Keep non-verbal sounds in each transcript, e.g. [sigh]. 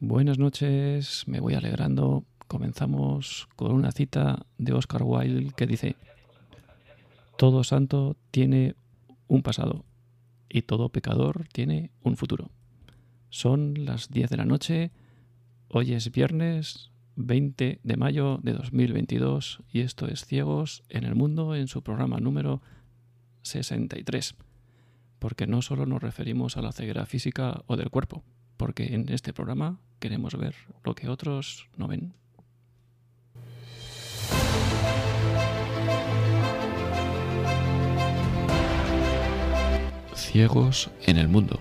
Buenas noches, me voy alegrando. Comenzamos con una cita de Oscar Wilde que dice, Todo santo tiene un pasado y todo pecador tiene un futuro. Son las 10 de la noche, hoy es viernes 20 de mayo de 2022 y esto es Ciegos en el Mundo en su programa número 63. Porque no solo nos referimos a la ceguera física o del cuerpo, porque en este programa queremos ver lo que otros no ven. Ciegos en el mundo.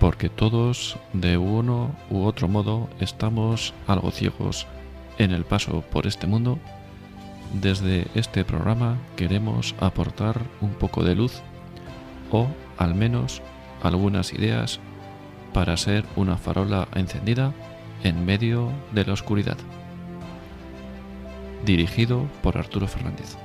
Porque todos, de uno u otro modo, estamos algo ciegos en el paso por este mundo. Desde este programa queremos aportar un poco de luz o al menos algunas ideas para ser una farola encendida en medio de la oscuridad. Dirigido por Arturo Fernández.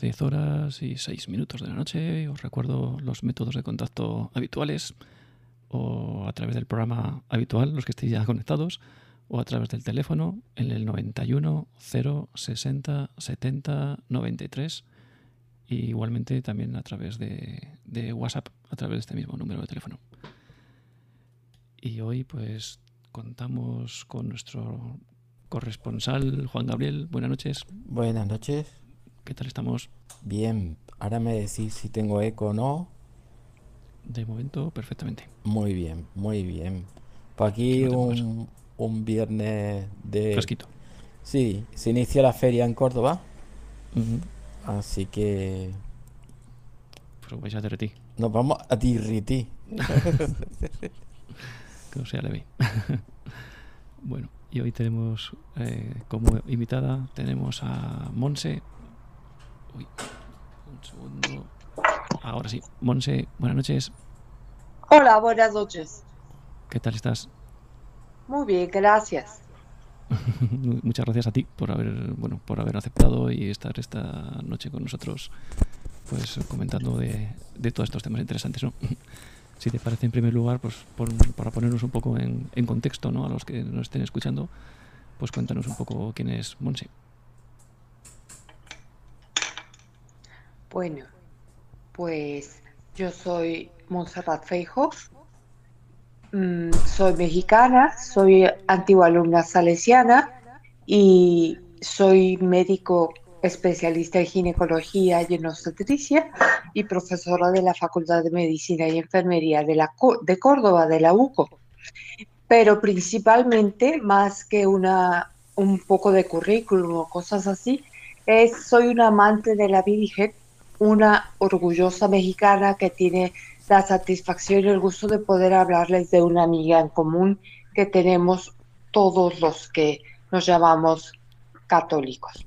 Las 10 horas y 6 minutos de la noche. Os recuerdo los métodos de contacto habituales o a través del programa habitual, los que estéis ya conectados, o a través del teléfono en el 91 060 70 93 y igualmente también a través de, de WhatsApp, a través de este mismo número de teléfono. Y hoy pues contamos con nuestro corresponsal Juan Gabriel. Buenas noches. Buenas noches. ¿Qué tal estamos? Bien, ahora me decís si tengo eco o no. De momento, perfectamente. Muy bien, muy bien. Pues aquí un, un, viernes de... Fresquito. Sí, se inicia la feria en Córdoba. Así que... Pues vais a Derretí. Nos vamos a Tirrití. [laughs] que no sea leve. [laughs] bueno, y hoy tenemos eh, como invitada, tenemos a Monse, Uy, un segundo. Ahora sí. Monse, buenas noches. Hola, buenas noches. ¿Qué tal estás? Muy bien, gracias. [laughs] Muchas gracias a ti por haber, bueno, por haber aceptado y estar esta noche con nosotros, pues comentando de, todos estos temas interesantes, ¿no? [laughs] Si te parece, en primer lugar, pues para ponernos un poco en, en contexto, ¿no? A los que nos estén escuchando, pues cuéntanos un poco quién es Monse. Bueno, pues yo soy Montserrat Feijo, mm, soy mexicana, soy antigua alumna salesiana y soy médico especialista en ginecología y en obstetricia y profesora de la Facultad de Medicina y Enfermería de, la, de Córdoba, de la UCO. Pero principalmente, más que una, un poco de currículum o cosas así, es, soy una amante de la Virgen una orgullosa mexicana que tiene la satisfacción y el gusto de poder hablarles de una amiga en común que tenemos todos los que nos llamamos católicos.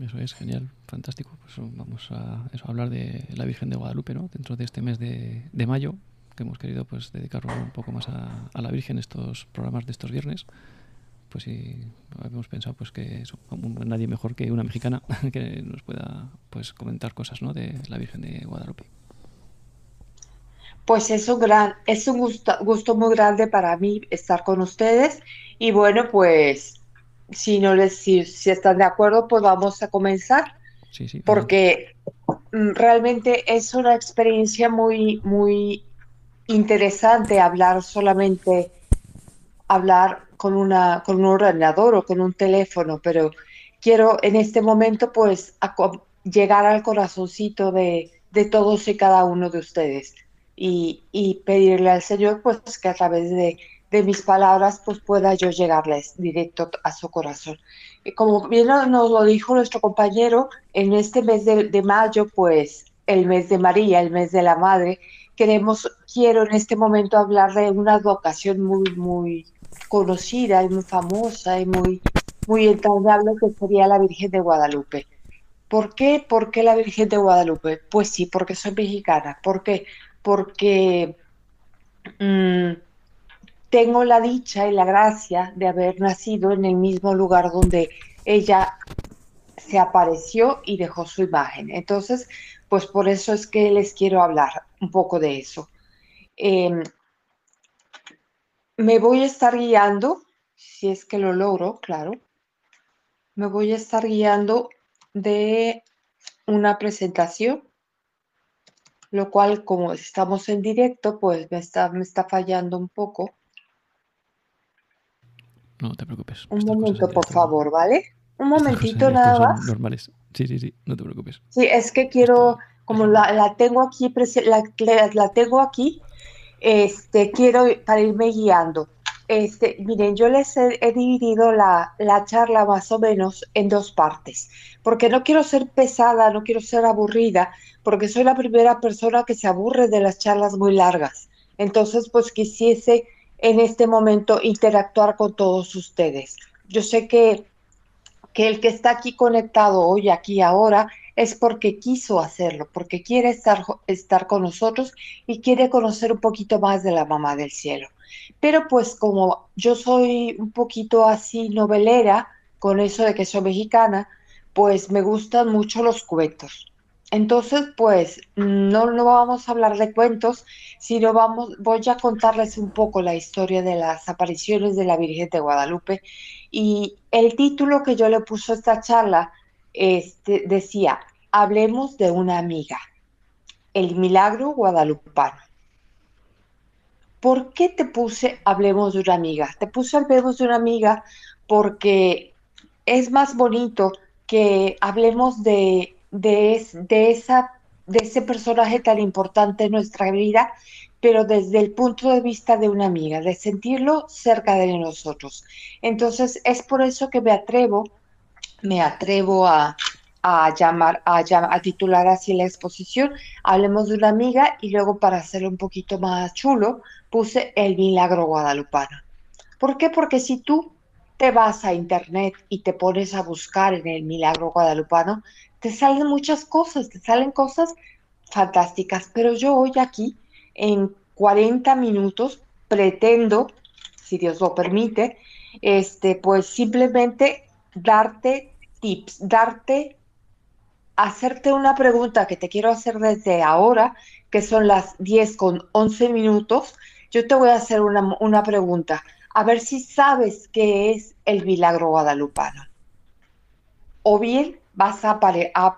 Eso es genial, fantástico. Pues vamos a, hablar de la Virgen de Guadalupe, ¿no? Dentro de este mes de, mayo, que hemos querido pues dedicarlo un poco más a, a la Virgen estos programas de estos viernes pues sí, habíamos pensado pues que nadie mejor que una mexicana [laughs] que nos pueda pues comentar cosas ¿no? de la Virgen de Guadalupe. Pues es un gran, es un gusto, muy grande para mí estar con ustedes y bueno pues si no les si, están de acuerdo pues vamos a comenzar sí, sí, porque mm, realmente es una experiencia muy muy interesante hablar solamente hablar con, una, con un ordenador o con un teléfono, pero quiero en este momento pues llegar al corazoncito de, de, todos y cada uno de ustedes y, y, pedirle al Señor pues que a través de, de, mis palabras pues pueda yo llegarles directo a su corazón. Y como bien nos lo dijo nuestro compañero, en este mes de, de mayo pues el mes de María, el mes de la Madre, queremos, quiero en este momento hablar de una vocación muy, muy, conocida y muy famosa y muy, muy entrañable que sería la Virgen de Guadalupe. ¿Por qué? ¿Por qué la Virgen de Guadalupe? Pues sí, porque soy mexicana. ¿Por qué? Porque mm, tengo la dicha y la gracia de haber nacido en el mismo lugar donde ella se apareció y dejó su imagen. Entonces, pues por eso es que les quiero hablar un poco de eso. Em, me voy a estar guiando, si es que lo logro, claro, me voy a estar guiando de una presentación, lo cual como estamos en directo, pues me está, me está fallando un poco. No te preocupes. Un momento, por favor, ¿vale? Un momentito nada más. Normales. Sí, sí, sí, no te preocupes. Sí, es que quiero, como la, la tengo aquí, la, la, tengo aquí, este, quiero para irme guiando. Este, miren, yo les he, dividido la, la, charla más o menos en dos partes, porque no quiero ser pesada, no quiero ser aburrida, porque soy la primera persona que se aburre de las charlas muy largas. Entonces, pues quisiese en este momento interactuar con todos ustedes. Yo sé que que el que está aquí conectado hoy, aquí, ahora, es porque quiso hacerlo, porque quiere estar, estar con nosotros y quiere conocer un poquito más de la mamá del cielo. Pero pues como yo soy un poquito así novelera, con eso de que soy mexicana, pues me gustan mucho los cuentos. Entonces, pues no, no vamos a hablar de cuentos, sino vamos, voy a contarles un poco la historia de las apariciones de la Virgen de Guadalupe. Y el título que yo le puse a esta charla este, decía, hablemos de una amiga, el milagro guadalupano. ¿Por qué te puse hablemos de una amiga? Te puse hablemos de una amiga porque es más bonito que hablemos de de, de, esa, de ese personaje tan importante en nuestra vida, pero desde el punto de vista de una amiga, de sentirlo cerca de nosotros. Entonces, es por eso que me atrevo, me atrevo a, a llamar, a, a titular así la exposición, hablemos de una amiga y luego para hacerlo un poquito más chulo, puse el milagro guadalupano. ¿Por qué? Porque si tú te vas a internet y te pones a buscar en el milagro guadalupano, te salen muchas cosas, te salen cosas fantásticas, pero yo hoy aquí en 40 minutos pretendo, si Dios lo permite, este, pues simplemente darte tips, darte, hacerte una pregunta que te quiero hacer desde ahora, que son las 10 con 11 minutos. Yo te voy a hacer una, una pregunta, a ver si sabes qué es el milagro guadalupano. O bien vas a,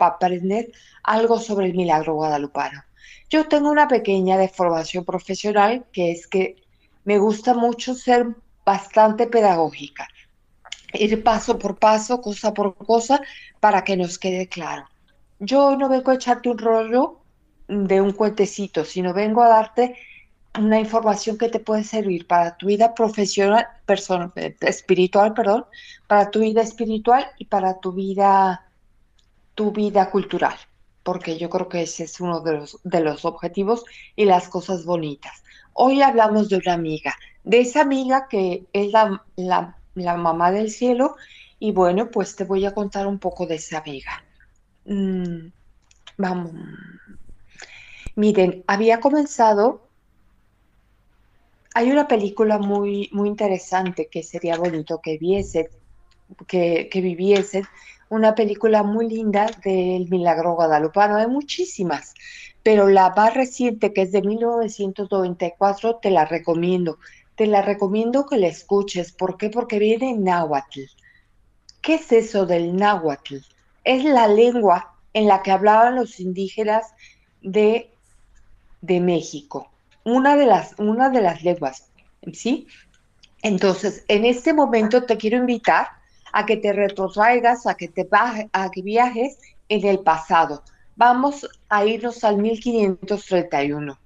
aprender algo sobre el milagro guadalupano. Yo tengo una pequeña deformación profesional que es que me gusta mucho ser bastante pedagógica, ir paso por paso, cosa por cosa, para que nos quede claro. Yo no vengo a echarte un rollo de un cuentecito, sino vengo a darte una información que te puede servir para tu vida profesional, personal, espiritual, perdón, para tu vida espiritual y para tu vida tu vida cultural, porque yo creo que ese es uno de los, de los objetivos y las cosas bonitas. Hoy hablamos de una amiga, de esa amiga que es la, la, mamá del cielo y bueno, pues te voy a contar un poco de esa amiga. Mm, vamos. Miren, había comenzado hay una película muy, muy interesante que sería bonito que viese, que, que viviesen, una película muy linda del Milagro Guadalupano, hay muchísimas, pero la más reciente, que es de 1994, te la recomiendo. Te la recomiendo que la escuches. ¿Por qué? Porque viene en náhuatl. ¿Qué es eso del náhuatl? Es la lengua en la que hablaban los indígenas de, de México. Una de, las, una de las lenguas, ¿sí? Entonces, en este momento te quiero invitar a que te retrotraigas, a que te a que viajes en el pasado. Vamos a irnos al 1531.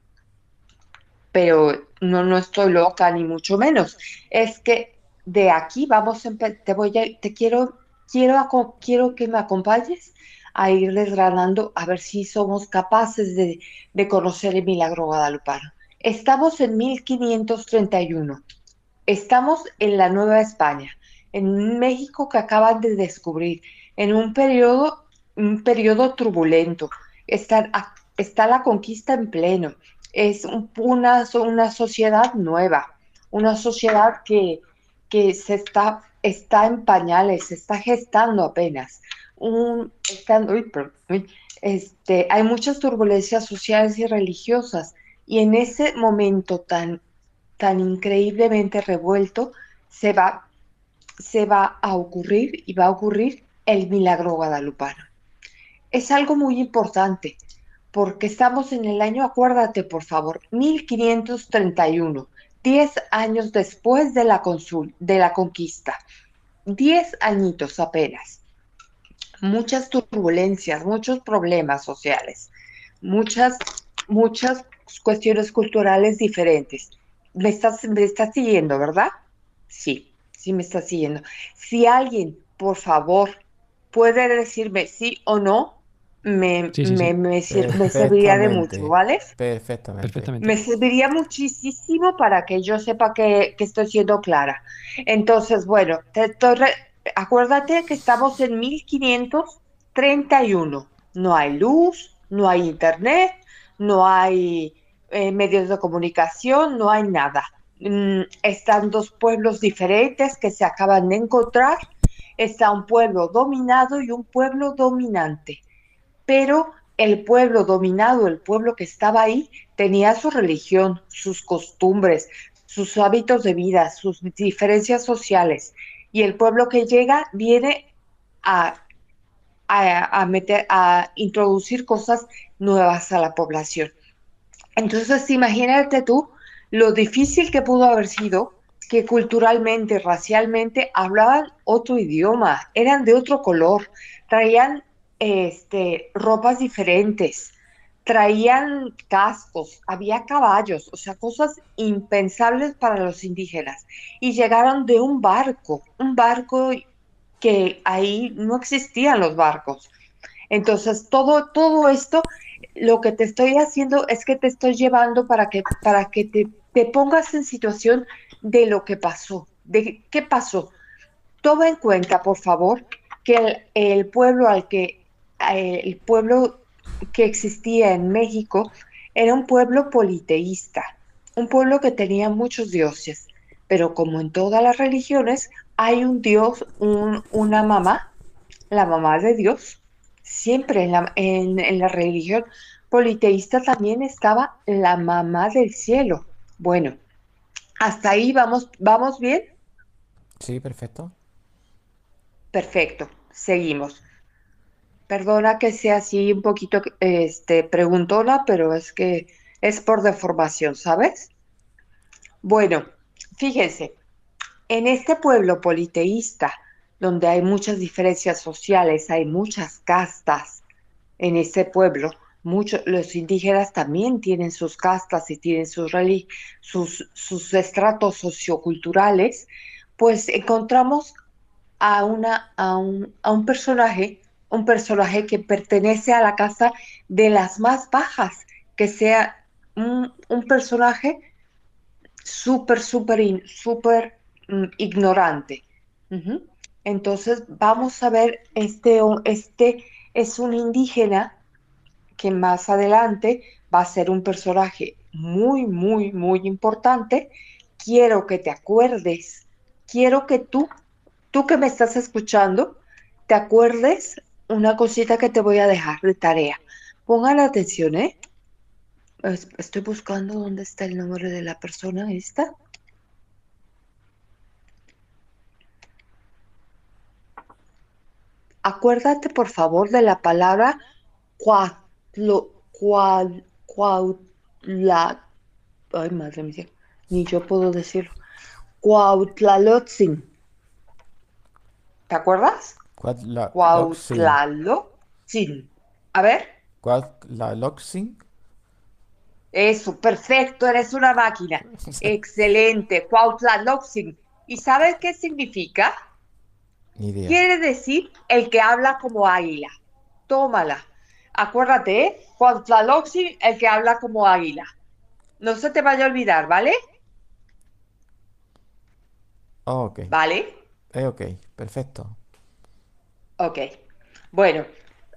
Pero no, no estoy loca ni mucho menos. Es que de aquí vamos a te voy a, te quiero, quiero, que me acompañes a ir desgranando a ver si somos capaces de, de conocer el milagro guadalupano. Estamos en 1531. Estamos en la Nueva España en México que acaban de descubrir, en un periodo un periodo turbulento. Está, está la conquista en pleno. Es una, una sociedad nueva, una sociedad que, que se está, está en pañales, se está gestando apenas. Un, este, hay muchas turbulencias sociales y religiosas y en ese momento tan, tan increíblemente revuelto se va, se va a ocurrir y va a ocurrir el milagro guadalupano. Es algo muy importante porque estamos en el año, acuérdate por favor, 1531, 10 años después de la, consul, de la conquista, 10 añitos apenas muchas turbulencias, muchos problemas sociales, muchas, muchas cuestiones culturales diferentes. Me estás, me estás siguiendo, ¿verdad? Sí, sí me estás siguiendo. Si alguien, por favor, puede decirme sí o no, me, me, serviría de mucho, ¿vale? Perfectamente. Me serviría muchísimo para que yo sepa que, que estoy siendo clara. Entonces, bueno, te acuérdate que estamos en 1531. No hay luz, no hay internet, no hay eh, medios de comunicación, no hay nada. Mm, están dos pueblos diferentes que se acaban de encontrar. Está un pueblo dominado y un pueblo dominante. Pero el pueblo dominado, el pueblo que estaba ahí, tenía su religión, sus costumbres, sus hábitos de vida, sus diferencias sociales y el pueblo que llega viene a, a, meter, a introducir cosas nuevas a la población. Entonces, imagínate tú lo difícil que pudo haber sido que culturalmente, racialmente hablaban otro idioma, eran de otro color, traían este, ropas diferentes, traían cascos, había caballos, o sea, cosas impensables para los indígenas. Y llegaron de un barco, un barco que ahí no existían los barcos. Entonces, todo, todo esto, lo que te estoy haciendo es que te estoy llevando para que, para que te, te pongas en situación de lo que pasó, de qué pasó. Toma en cuenta, por favor, que el, el pueblo al que, el pueblo que existía en México era un pueblo politeísta, un pueblo que tenía muchos dioses, pero como en todas las religiones, hay un dios, una mamá, la mamá de Dios. Siempre en la, en la religión politeísta también estaba la mamá del cielo. Bueno, hasta ahí vamos, ¿vamos bien? Sí, perfecto. Perfecto, seguimos. Perdona que sea así un poquito este, preguntona, pero es que es por deformación, ¿sabes? Bueno, fíjense, en este pueblo politeísta, donde hay muchas diferencias sociales, hay muchas castas en este pueblo, muchos, los indígenas también tienen sus castas y tienen sus, sus, sus estratos socioculturales, pues encontramos a, una, a, un, a un personaje un personaje que pertenece a la casa de las más bajas, que sea un, personaje súper, súper, súper mm, ignorante. Entonces vamos a ver, este, este es un indígena que más adelante va a ser un personaje muy, muy, muy importante. Quiero que te acuerdes, quiero que tú, tú que me estás escuchando, te acuerdes una cosita que te voy a dejar de tarea. Pongan atención, ¿eh? Estoy buscando dónde está el nombre de la persona esta. Acuérdate, por favor, de la palabra cuatlo, cual, la, ay, madre mía, ni yo puedo decirlo. Cuautlalotzin. ¿Te acuerdas? Cuautlaloxin. A ver. Cuautlaloxin. Eso, perfecto, eres una máquina. [laughs] Excelente, Cuautlaloxin. ¿Y sabes qué significa? Ni idea. Quiere decir el que habla como águila. Tómala. Acuérdate, ¿eh? Cuautlaloxin, el que habla como águila. No se te vaya a olvidar, ¿vale? Oh, ok. ¿Vale? Eh, ok, perfecto. Ok. Bueno,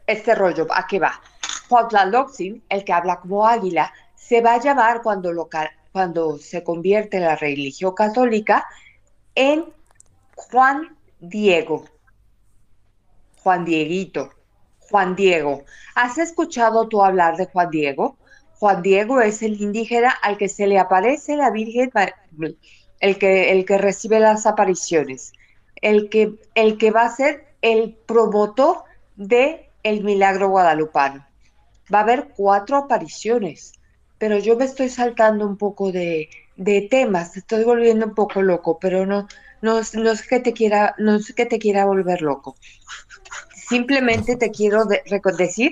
este rollo, ¿a qué va? Cuauhtlaloxin, el que habla como águila, se va a llamar cuando, lo, cuando se convierte en la religión católica en Juan Diego. Juan Dieguito. Juan Diego. ¿Has escuchado tú hablar de Juan Diego? Juan Diego es el indígena al que se le aparece la Virgen, el que, el que recibe las apariciones, el que, el que va a ser el promotor de el milagro guadalupano. Va a haber cuatro apariciones, pero yo me estoy saltando un poco de, de temas, estoy volviendo un poco loco, pero no, no, es que te quiera, no es que te quiera volver loco. Simplemente te quiero decir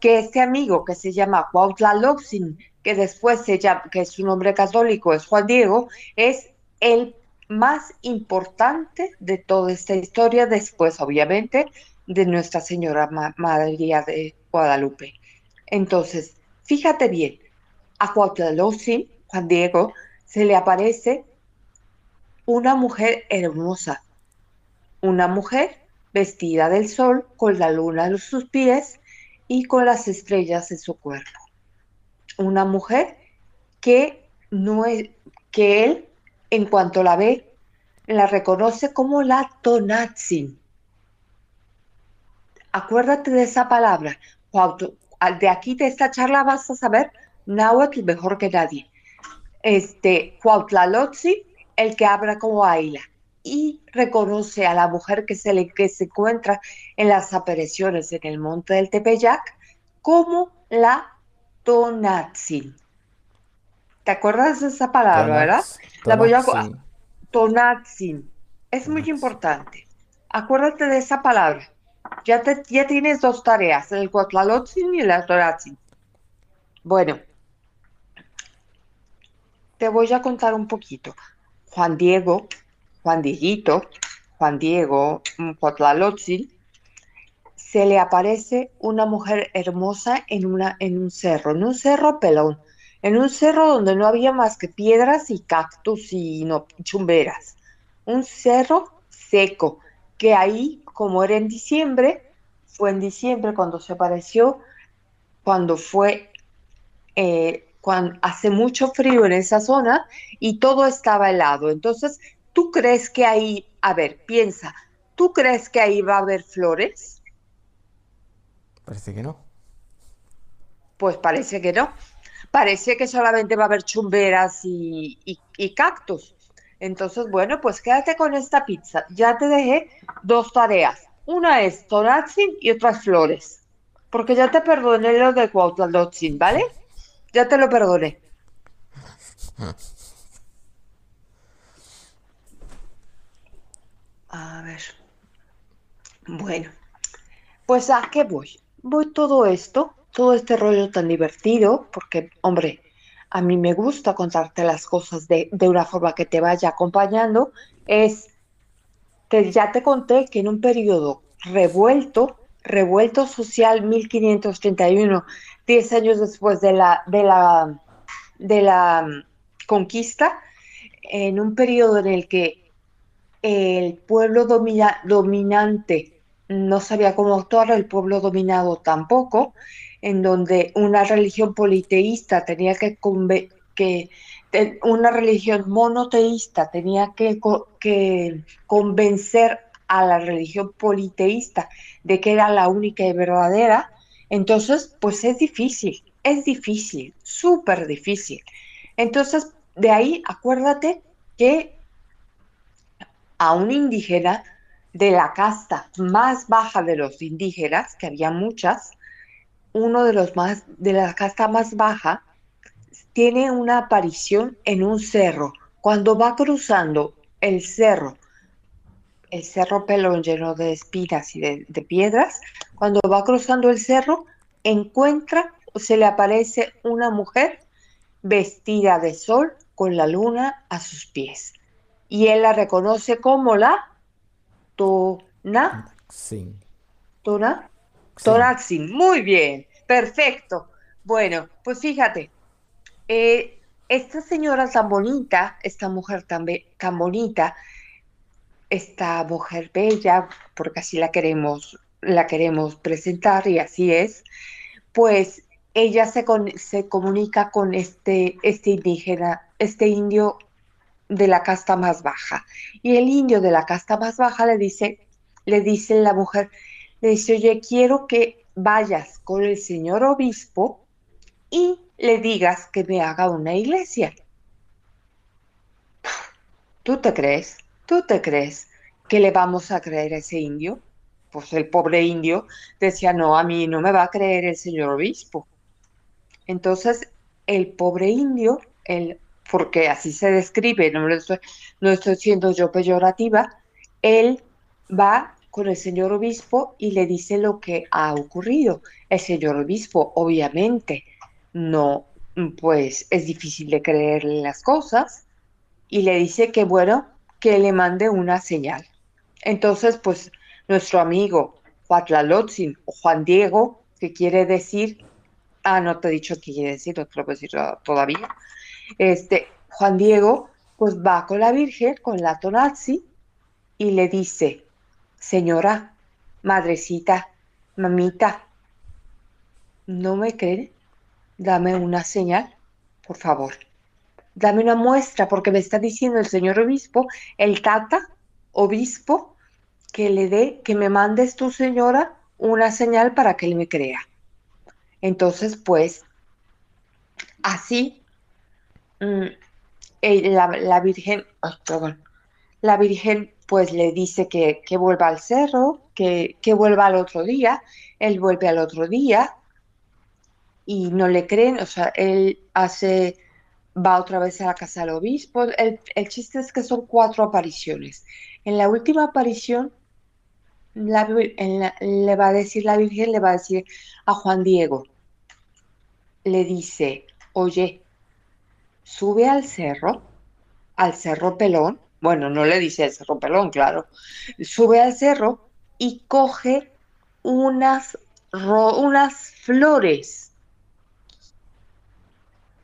que este amigo que se llama Cuautla Loxin, que después se llama, que su nombre católico es Juan Diego, es el más importante de toda esta historia, después obviamente de Nuestra Señora María de Guadalupe. Entonces, fíjate bien, a Cuauhtlaloxin, Juan Diego, se le aparece una mujer hermosa, una mujer vestida del sol con la luna en sus pies y con las estrellas en su cuerpo. Una mujer que no es, que él en cuanto la ve la reconoce como la Tonatzin. Acuérdate de esa palabra. De aquí de esta charla vas a saber náhuatl mejor que nadie. Este, Cuauhtlalotzin el que habla como Aila y reconoce a la mujer que se, le, que se encuentra en las apariciones en el monte del Tepeyac como la Tonatzin. ¿Te acuerdas de esa palabra, verdad? La voy a Tonatzin. Es muy importante. Acuérdate de esa palabra. Ya, te, ya tienes dos tareas, el Cuatlalotzin y la Tonatzin. Bueno, te voy a contar un poquito. Juan Diego, Juan Dieguito, Juan Diego Potlalotzin, se le aparece una mujer hermosa en, una, en un cerro, en un cerro pelón, en un cerro donde no había más que piedras y cactus y no, chumberas. Un cerro seco, que ahí, como era en diciembre, fue en diciembre cuando se apareció, cuando fue eh, cuando hace mucho frío en esa zona y todo estaba helado. Entonces, ¿tú crees que ahí, a ver, piensa, ¿tú crees que ahí va a haber flores? Parece que no. Pues parece que no. Parece que solamente va a haber chumberas y, cactus. Entonces, bueno, pues quédate con esta pizza. Ya te dejé dos tareas. Una es tonatzin y otra es flores. Porque ya te perdoné lo de Cuauhtladotzin, ¿vale? Ya te lo perdoné. A ver. Bueno, pues a qué voy. Voy todo esto, todo este rollo tan divertido, porque, hombre, a mí me gusta contarte las cosas de, una forma que te vaya acompañando, es, que ya te conté que en un periodo revuelto, revuelto social 1531, diez años después de la, de la, de la mm, conquista, en un periodo en el que el pueblo dominante no sabía cómo actuar, el pueblo dominado tampoco, en donde una religión politeísta tenía que, que una religión monoteísta tenía que, que convencer a la religión politeísta de que era la única y verdadera, entonces, pues es difícil, es difícil, súper difícil. Entonces, de ahí acuérdate que a un indígena de la casta más baja de los indígenas, que había muchas, uno de los más de la casta más baja tiene una aparición en un cerro. Cuando va cruzando el cerro, el cerro pelón lleno de espinas y de, de piedras, cuando va cruzando el cerro, encuentra o se le aparece una mujer vestida de sol con la luna a sus pies. Y él la reconoce como la Tona. Sí. Tona. Tonaxin. Muy bien. Perfecto. Bueno, pues fíjate. Eh, esta señora tan bonita, esta mujer tan, tan bonita, esta mujer bella, porque así la queremos la queremos presentar y así es, pues ella se, se comunica con este, este indígena, este indio de la casta más baja. Y el indio de la casta más baja le dice, le dice la mujer, le dice, oye, quiero que vayas con el señor obispo y le digas que me haga una iglesia. ¿Tú te crees? ¿Tú te crees que le vamos a creer a ese indio? Pues el pobre indio decía, no, a mí no me va a creer el señor obispo. Entonces, el pobre indio, el, porque así se describe, no, estoy, no estoy siendo yo peyorativa, él va con el señor obispo y le dice lo que ha ocurrido. El señor obispo, obviamente, no, pues es difícil de creerle las cosas y le dice que, bueno, que le mande una señal. Entonces, pues nuestro amigo Huatlalotzin o Juan Diego, que quiere decir Ah, no te he dicho qué quiere decir, no te lo puedo decir todavía. Este, Juan Diego, pues va con la Virgen, con la Tonazzi, y le dice, señora, madrecita, mamita, ¿no me creen? Dame una señal, por favor. Dame una muestra, porque me está diciendo el señor obispo, el tata, obispo, que le dé, que me mandes tu señora una señal para que él me crea. Entonces, pues, así, mm, la, Virgen, la Virgen pues le dice que, vuelva al cerro, que, que, vuelva al otro día, él vuelve al otro día y no le creen, o sea, él hace, va otra vez a la casa del obispo, el, el chiste es que son cuatro apariciones. En la última aparición, le va a decir la Virgen, le va a decir a Juan Diego, le dice, oye, sube al cerro, al cerro pelón, bueno, no le dice al cerro pelón, claro, sube al cerro y coge unas, unas flores.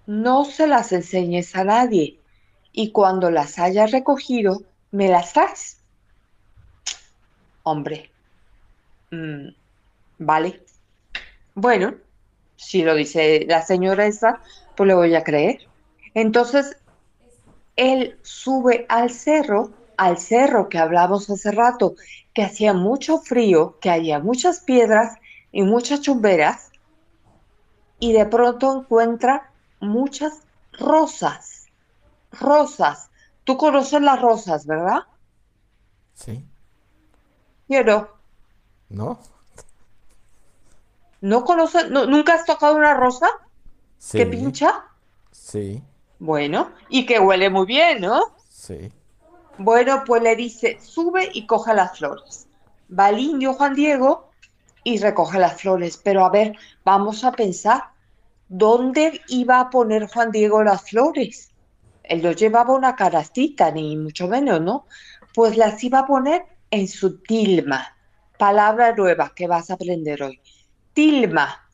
No se las enseñes a nadie y cuando las hayas recogido, me las das. Hombre, mm, vale. Bueno, si lo dice la señora esa, pues le voy a creer. Entonces, él sube al cerro, al cerro que hablamos hace rato, que hacía mucho frío, que había muchas piedras y muchas chumberas, y de pronto encuentra muchas rosas. Rosas. Tú conoces las rosas, ¿verdad? Sí. Yo no. ¿No? ¿No conoces, nunca has tocado una rosa? Sí. ¿Que pincha? Sí. Bueno, y que huele muy bien, ¿no? Sí. Bueno, pues le dice, sube y coge las flores. Va el indio Juan Diego y recoge las flores. Pero a ver, vamos a pensar, ¿dónde iba a poner Juan Diego las flores? Él no llevaba una carastita, ni mucho menos, ¿no? Pues las iba a poner en su tilma. Palabra nueva que vas a aprender hoy. Tilma,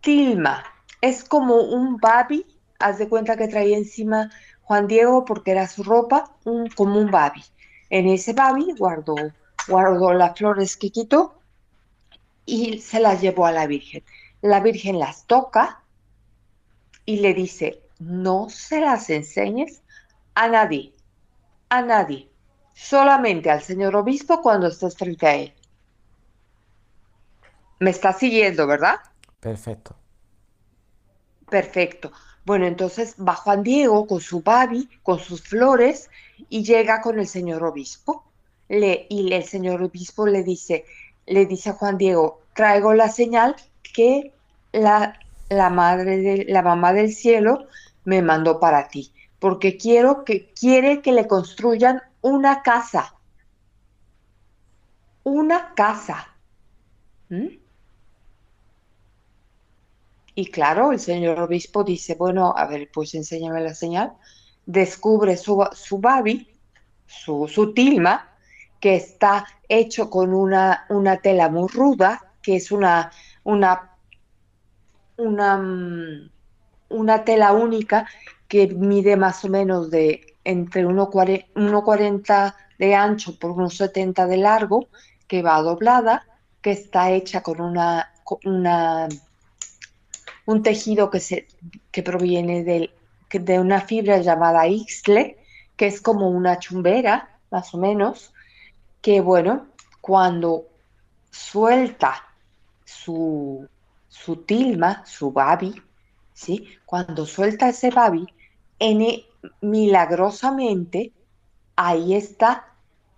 tilma, es como un babi, haz de cuenta que traía encima Juan Diego porque era su ropa, un, como un babi. En ese babi guardó, guardó las flores que quitó y se las llevó a la Virgen. La Virgen las toca y le dice, no se las enseñes a nadie, a nadie, solamente al señor obispo cuando estés frente a él. ¿Me está siguiendo, verdad? Perfecto. Perfecto. Bueno, entonces va Juan Diego con su babi, con sus flores, y llega con el señor obispo. Le, y el señor obispo le dice, le dice a Juan Diego, traigo la señal que la, la madre de la mamá del cielo me mandó para ti, porque quiero que quiere que le construyan una casa. Una casa. ¿Mm? Y claro, el señor obispo dice, bueno, a ver, pues enséñame la señal. Descubre su, su babi, su, su tilma, que está hecho con una, una tela muy ruda, que es una, una, una, mm, una tela única que mide más o menos de entre 1,40 de ancho por unos 70 de largo, que va doblada, que está hecha con una un tejido que, se, que proviene de, de una fibra llamada Ixtle, que es como una chumbera, más o menos, que bueno, cuando suelta su, su tilma, su babi, ¿sí? Cuando suelta ese babi, en, milagrosamente ahí está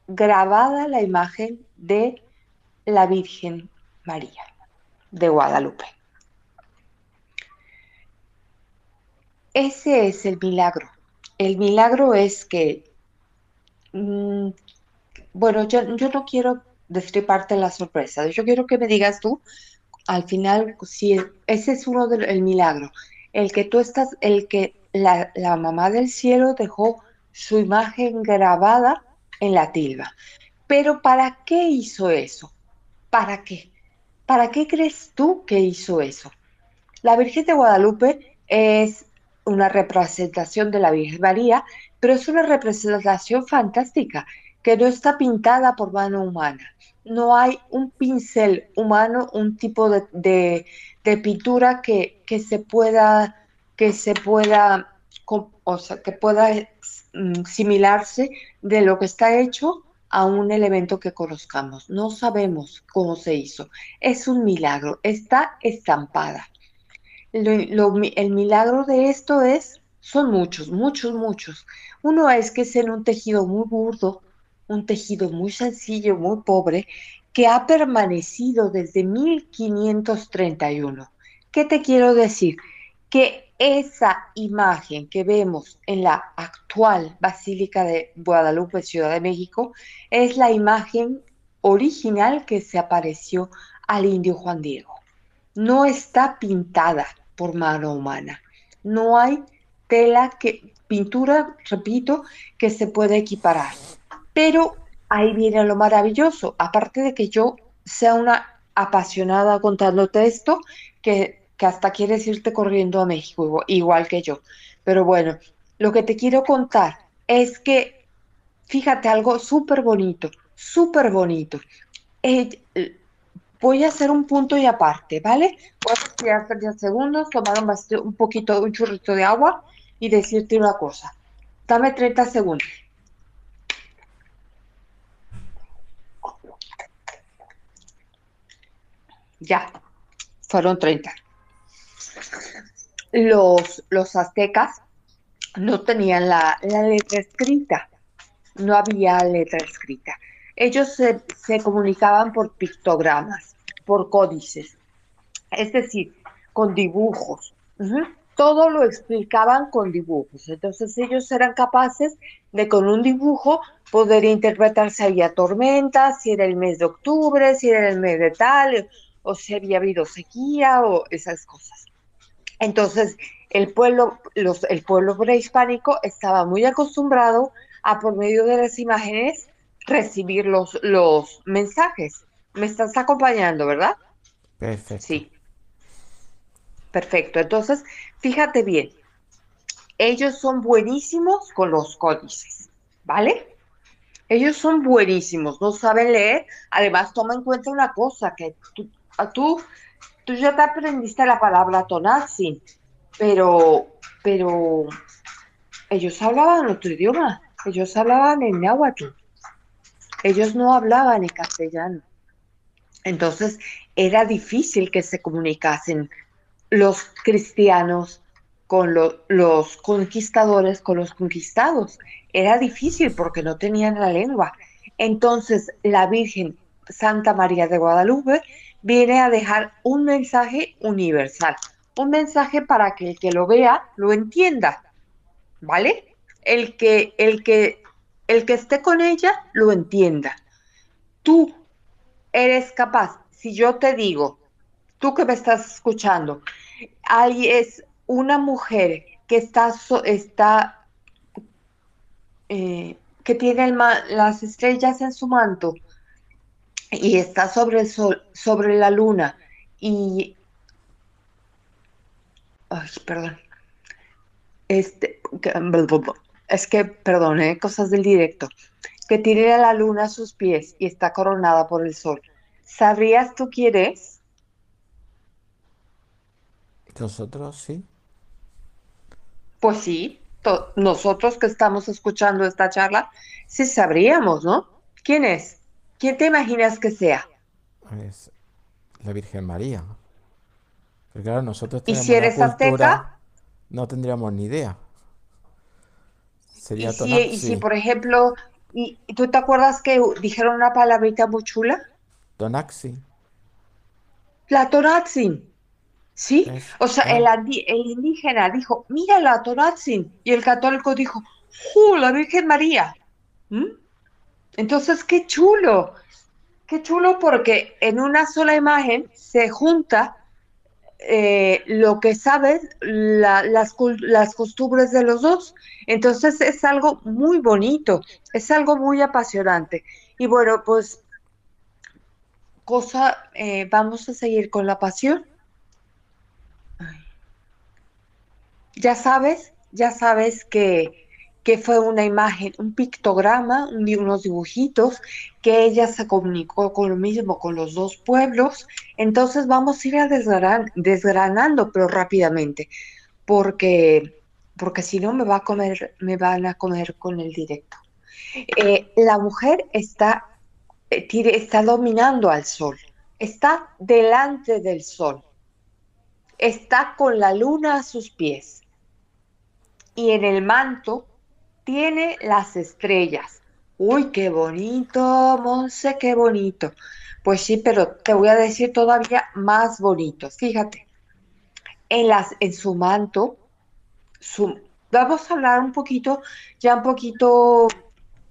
grabada la imagen de la Virgen María de Guadalupe. Ese es el milagro. El milagro es que, mm, bueno, yo, yo no quiero destriparte la sorpresa, yo quiero que me digas tú, al final, si ese es uno del milagro, el que tú estás, el que la, la mamá del cielo dejó su imagen grabada en la tilba. Pero ¿para qué hizo eso? ¿Para qué? ¿Para qué crees tú que hizo eso? La Virgen de Guadalupe es una representación de la Virgen María, pero es una representación fantástica, que no está pintada por mano humana. No hay un pincel humano, un tipo de, pintura que, que, se pueda, que se pueda, o sea, que pueda mm, similarse de lo que está hecho a un elemento que conozcamos. No sabemos cómo se hizo. Es un milagro, está estampada el milagro de esto es, son muchos, muchos, muchos. Uno es que es en un tejido muy burdo, un tejido muy sencillo, muy pobre, que ha permanecido desde 1531. ¿Qué te quiero decir? Que esa imagen que vemos en la actual Basílica de Guadalupe, Ciudad de México, es la imagen original que se apareció al indio Juan Diego. No está pintada, por mano humana. No hay tela que, pintura, repito, que se pueda equiparar. Pero ahí viene lo maravilloso, aparte de que yo sea una apasionada contándote esto, que, que hasta quieres irte corriendo a México, igual que yo. Pero bueno, lo que te quiero contar es que, fíjate, algo súper bonito, súper bonito. Eh, voy a hacer un punto y aparte, ¿vale? Voy a respirar 30 segundos, tomar un, poquito, un churrito de agua y decirte una cosa. Dame 30 segundos. Ya, fueron 30. Los, los aztecas no tenían la, letra escrita, no había letra escrita. Ellos se, se comunicaban por pictogramas por códices, es decir, con dibujos. Todo lo explicaban con dibujos. Entonces ellos eran capaces de con un dibujo poder interpretar si había tormenta, si era el mes de octubre, si era el mes de tal, o si había habido sequía o esas cosas. Entonces el pueblo, los, el pueblo prehispánico estaba muy acostumbrado a por medio de las imágenes recibir los, los mensajes. Me estás acompañando, ¿verdad? Perfecto. Sí. Perfecto. Entonces, fíjate bien. Ellos son buenísimos con los códices, ¿vale? Ellos son buenísimos, no saben leer. Además, toma en cuenta una cosa, que tú, tú, tú ya te aprendiste la palabra tonazzi, pero, pero ellos hablaban otro idioma. Ellos hablaban en náhuatl. Ellos no hablaban en castellano. Entonces era difícil que se comunicasen los cristianos con los conquistadores, con los conquistados. Era difícil porque no tenían la lengua. Entonces la Virgen Santa María de Guadalupe viene a dejar un mensaje universal, un mensaje para que el que lo vea lo entienda, ¿vale? El que, el que, el que esté con ella lo entienda. Tú eres capaz, si yo te digo, tú que me estás escuchando, hay es una mujer que está, está eh, que tiene las estrellas en su manto y está sobre el sol, sobre la luna y ay, perdón. Este, es que, perdón, ¿eh? cosas del directo que tiene a la luna a sus pies y está coronada por el sol. ¿sabrías tú quién es? Nosotros sí. Pues sí, nosotros que estamos escuchando esta charla, sí sabríamos, ¿no? ¿Quién es? ¿Quién te imaginas que sea? Es la Virgen María. Porque claro, nosotros ¿Y si eres azteca? No tendríamos ni idea. Sería ¿Y, si, y si, por ejemplo, ¿y, ¿tú te acuerdas que dijeron una palabrita muy chula? Tonaxi. La Tonaxi. ¿Sí? o sea, el, el, indígena dijo, mira la Tonaxi. Y el católico dijo, ¡Uh, la Virgen María! ¿Mm? Entonces, qué chulo. Qué chulo porque en una sola imagen se junta eh, lo que sabes, las, las costumbres de los dos. Entonces es algo muy bonito, es algo muy apasionante. Y bueno, pues cosa, eh, vamos a seguir con la pasión. Ya sabes, ya sabes que que fue una imagen, un pictograma, unos dibujitos, que ella se comunicó con lo mismo con los dos pueblos. Entonces vamos a ir a desgranando, pero rápidamente, porque, porque si no me, va a comer, me van a comer con el directo. Eh, la mujer está, eh, está dominando al sol, está delante del sol, está con la luna a sus pies. Y en el manto tiene las estrellas. Uy, qué bonito, Monse, qué bonito. Pues sí, pero te voy a decir todavía más bonito. Fíjate, en, las, en su manto, vamos a hablar un poquito, ya un poquito,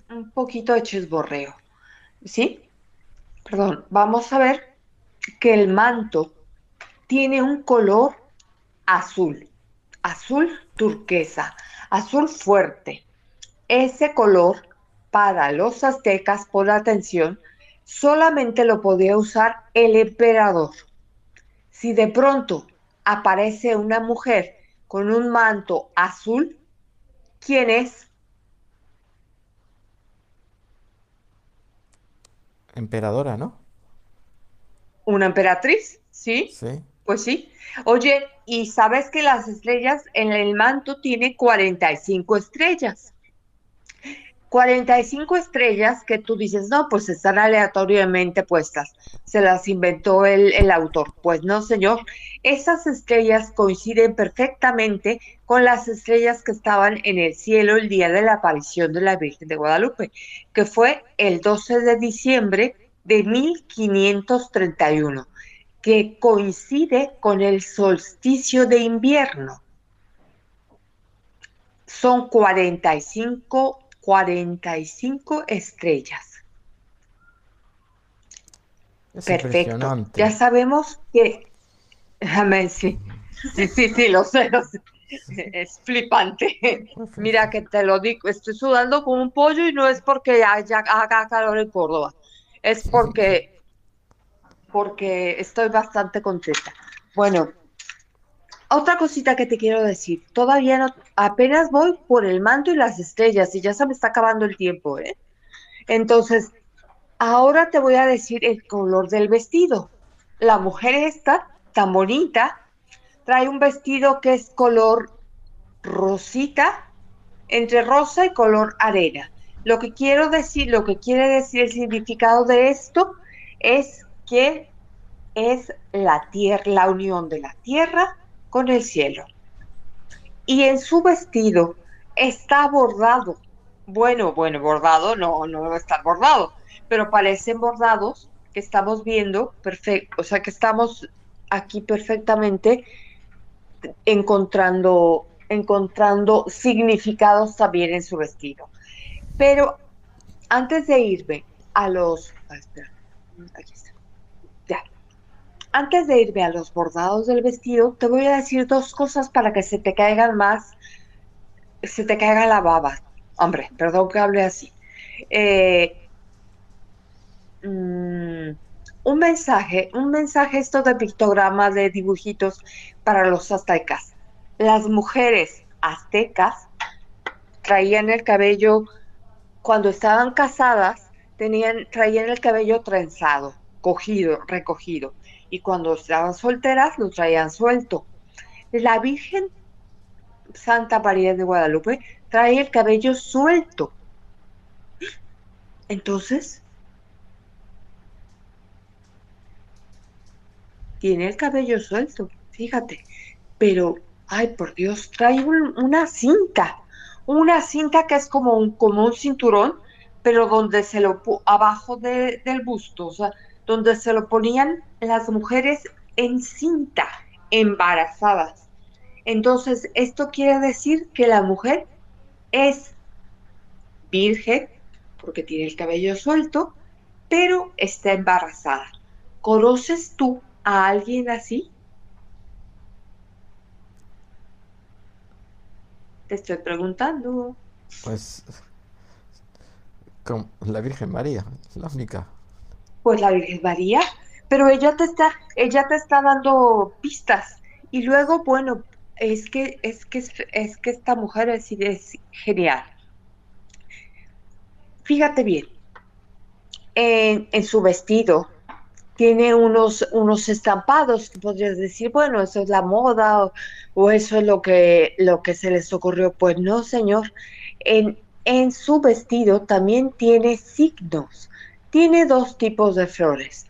un poquito de chisborreo. ¿Sí? Perdón, vamos a ver que el manto tiene un color azul, azul turquesa, azul fuerte ese color para los aztecas, por atención, solamente lo podía usar el emperador. Si de pronto aparece una mujer con un manto azul, ¿quién es? Emperadora, ¿no? ¿Una emperatriz? ¿Sí? Sí. Pues sí. Oye, ¿y sabes que las estrellas en el manto tiene 45 estrellas? 45 estrellas que tú dices, no, pues están aleatoriamente puestas, se las inventó el, el, autor. Pues no, señor, esas estrellas coinciden perfectamente con las estrellas que estaban en el cielo el día de la aparición de la Virgen de Guadalupe, que fue el 12 de diciembre de 1531, que coincide con el solsticio de invierno. Son 45 45 estrellas. Perfecto. Ya sabemos que... Sí, sí, sí, sí, lo sé, lo sé. Es flipante. Mira que te lo digo, estoy sudando como un pollo y no es porque haya, haga calor en Córdoba, es porque, porque estoy bastante contenta. Bueno, otra cosita que te quiero decir, todavía no, apenas voy por el manto y las estrellas y ya se me está acabando el tiempo, ¿eh? Entonces, ahora te voy a decir el color del vestido. La mujer esta, tan bonita, trae un vestido que es color rosita, entre rosa y color arena. Lo que quiero decir, lo que quiere decir el significado de esto es que es la tierra, la unión de la tierra con el cielo. Y en su vestido está bordado. Bueno, bueno, bordado no, no debe estar bordado, pero parecen bordados que estamos viendo perfecto, o sea que estamos aquí perfectamente encontrando, encontrando significados también en su vestido. Pero antes de irme a los... Ah, antes de irme a los bordados del vestido, te voy a decir dos cosas para que se te caigan más, se te caiga la baba. Hombre, perdón que hable así. Eh, mm, un mensaje, un mensaje esto de pictograma, de dibujitos para los aztecas. Las mujeres aztecas traían el cabello, cuando estaban casadas, tenían, traían el cabello trenzado cogido, recogido. Y cuando estaban solteras, lo traían suelto. La Virgen Santa María de Guadalupe trae el cabello suelto. Entonces, tiene el cabello suelto, fíjate, pero, ay, por Dios, trae una cinta, una cinta que es como un, como un cinturón, pero donde se lo, abajo del busto, o sea, donde se lo ponían las mujeres en cinta, embarazadas. Entonces, esto quiere decir que la mujer es virgen, porque tiene el cabello suelto, pero está embarazada. ¿Conoces tú a alguien así? Te estoy preguntando. Pues con la Virgen María, la única. Pues la Virgen María, pero ella te está, ella te está dando pistas. Y luego, bueno, es que, es que, es que esta mujer es, es genial. Fíjate bien, en, en, su vestido tiene unos, unos estampados que podrías decir, bueno, eso es la moda o, o, eso es lo que, lo que se les ocurrió. Pues no, señor. En, en su vestido también tiene signos. Tiene dos tipos de flores.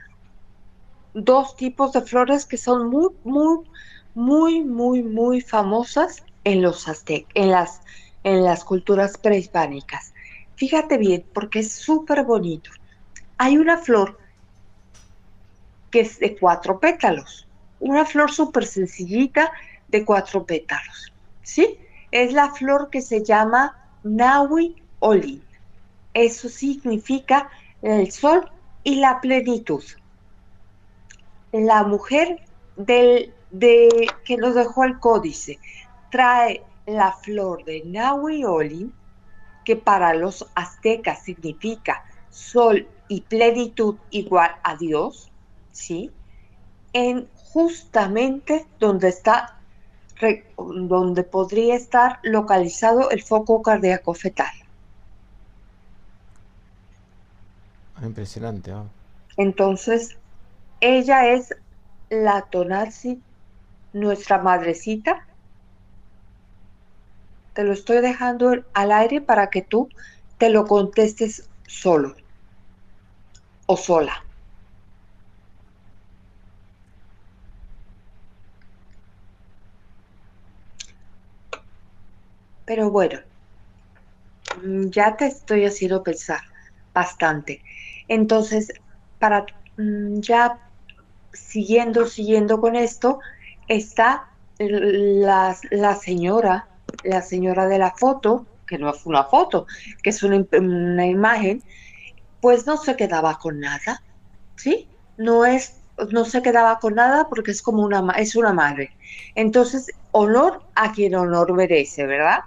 Dos tipos de flores que son muy, muy, muy, muy, muy famosas en los aztec, en las, en las culturas prehispánicas. Fíjate bien, porque es súper bonito. Hay una flor que es de cuatro pétalos, una flor súper sencillita de cuatro pétalos, ¿sí? Es la flor que se llama Nahui Olin. Eso significa el sol y la plenitud. La mujer del de que nos dejó el códice. Trae la flor de Nahui que para los aztecas significa sol y plenitud igual a Dios, ¿sí? En justamente donde está, donde podría estar localizado el foco cardíaco fetal. Ah, impresionante. Entonces, ella es la tonalsi nuestra madrecita. Te lo estoy dejando al aire para que tú te lo contestes solo o sola. Pero bueno, mm, ya te estoy haciendo pensar bastante. Entonces, para mm, ya siguiendo, siguiendo con esto, está la, señora, la señora de la foto, que no es una foto, que es una, una imagen, pues no se quedaba con nada, ¿sí? No es no se quedaba con nada porque es como una es una madre. Entonces, honor a quien honor merece, ¿verdad?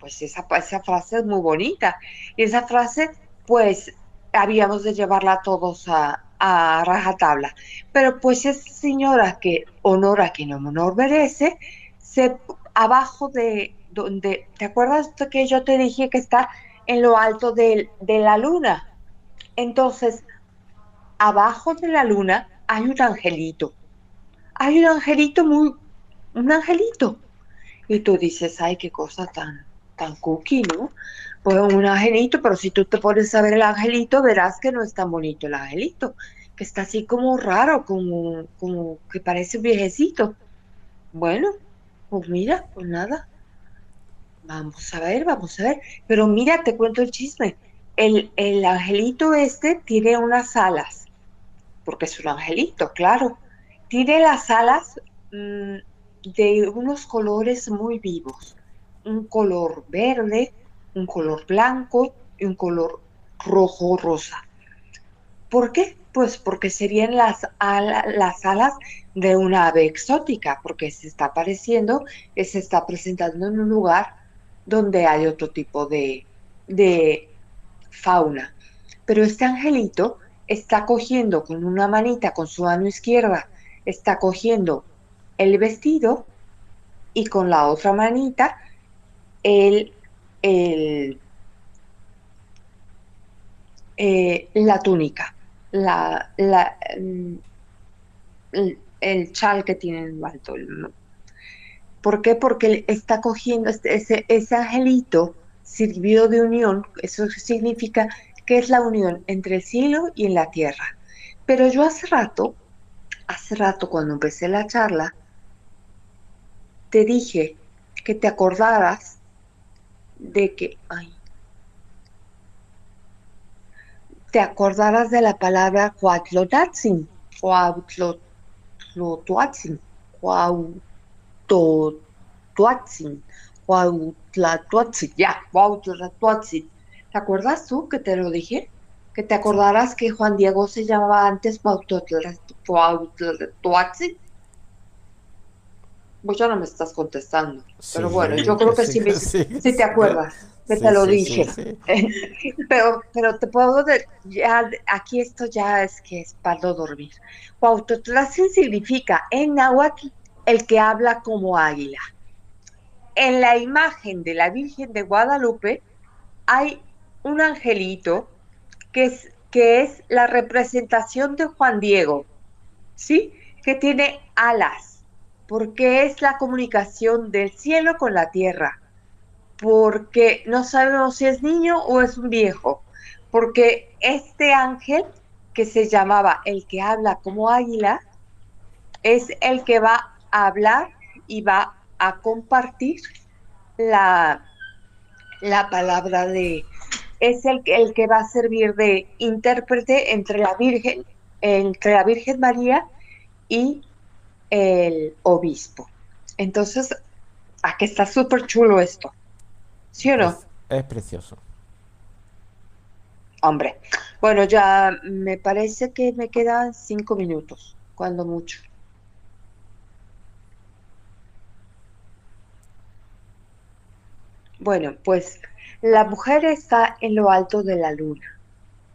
Pues esa, esa frase es muy bonita. Y esa frase, pues, habíamos de llevarla todos a, a rajatabla. Pero pues esa señora que honor a quien honor merece, se, abajo de donde, ¿te acuerdas que yo te dije que está en lo alto de, de la luna? Entonces, abajo de la luna hay un angelito. Hay un angelito muy, un angelito. Y tú dices, ay, qué cosa tan, tan cookie, ¿no? Pues un angelito, pero si tú te pones a ver el angelito, verás que no es tan bonito el angelito, que está así como raro, como, como que parece un viejecito. Bueno, pues mira, pues nada. Vamos a ver, vamos a ver. Pero mira, te cuento el chisme. El, el angelito este tiene unas alas, porque es un angelito, claro. Tiene las alas mmm, de unos colores muy vivos. Un color verde, un color blanco y un color rojo rosa. ¿Por qué? Pues porque serían las, las alas de una ave exótica, porque se está apareciendo, se está presentando en un lugar donde hay otro tipo de, de fauna. Pero este angelito está cogiendo con una manita, con su mano izquierda, está cogiendo el vestido y con la otra manita el el, eh, la túnica. la, mm, el, chal que tiene en lo alto. ¿Por qué? Porque está cogiendo este, ese, ese angelito sirvió de unión, eso significa que es la unión entre el cielo y en la tierra. Pero yo hace rato, hace rato cuando empecé la charla, te dije que te acordaras de que, ay, te acordaras de la palabra Huatlotatzin, Huatlotuatzin, Huautotuatzin, Huautlatuatzin, ya, Huautlatuatzin. ¿Te acuerdas tú que te lo dije? Que te acordarás que Juan Diego se llamaba antes Huautlatuatzin. Pues ya no me estás contestando. pero bueno, yo creo que sí, sí, [laughs] te acuerdas que te lo dije. [laughs] pero, pero te puedo decir, ya, aquí esto ya es que es para no dormir. Cuauhtotlacin significa en náhuatl el que habla como águila. En la imagen de la Virgen de Guadalupe hay un angelito que es, que es la representación de Juan Diego, ¿sí? Que tiene alas, porque es la comunicación del cielo con la tierra porque no sabemos si es niño o es un viejo, porque este ángel que se llamaba el que habla como águila, es el que va a hablar y va a compartir la, la palabra de, es el, el que va a servir de intérprete entre la Virgen, entre la Virgen María y el obispo. Entonces, aquí está súper chulo esto. ¿Sí o no? Es, precioso. Hombre, bueno, ya me parece que me quedan cinco minutos, cuando mucho. Bueno, pues la mujer está en lo alto de la luna,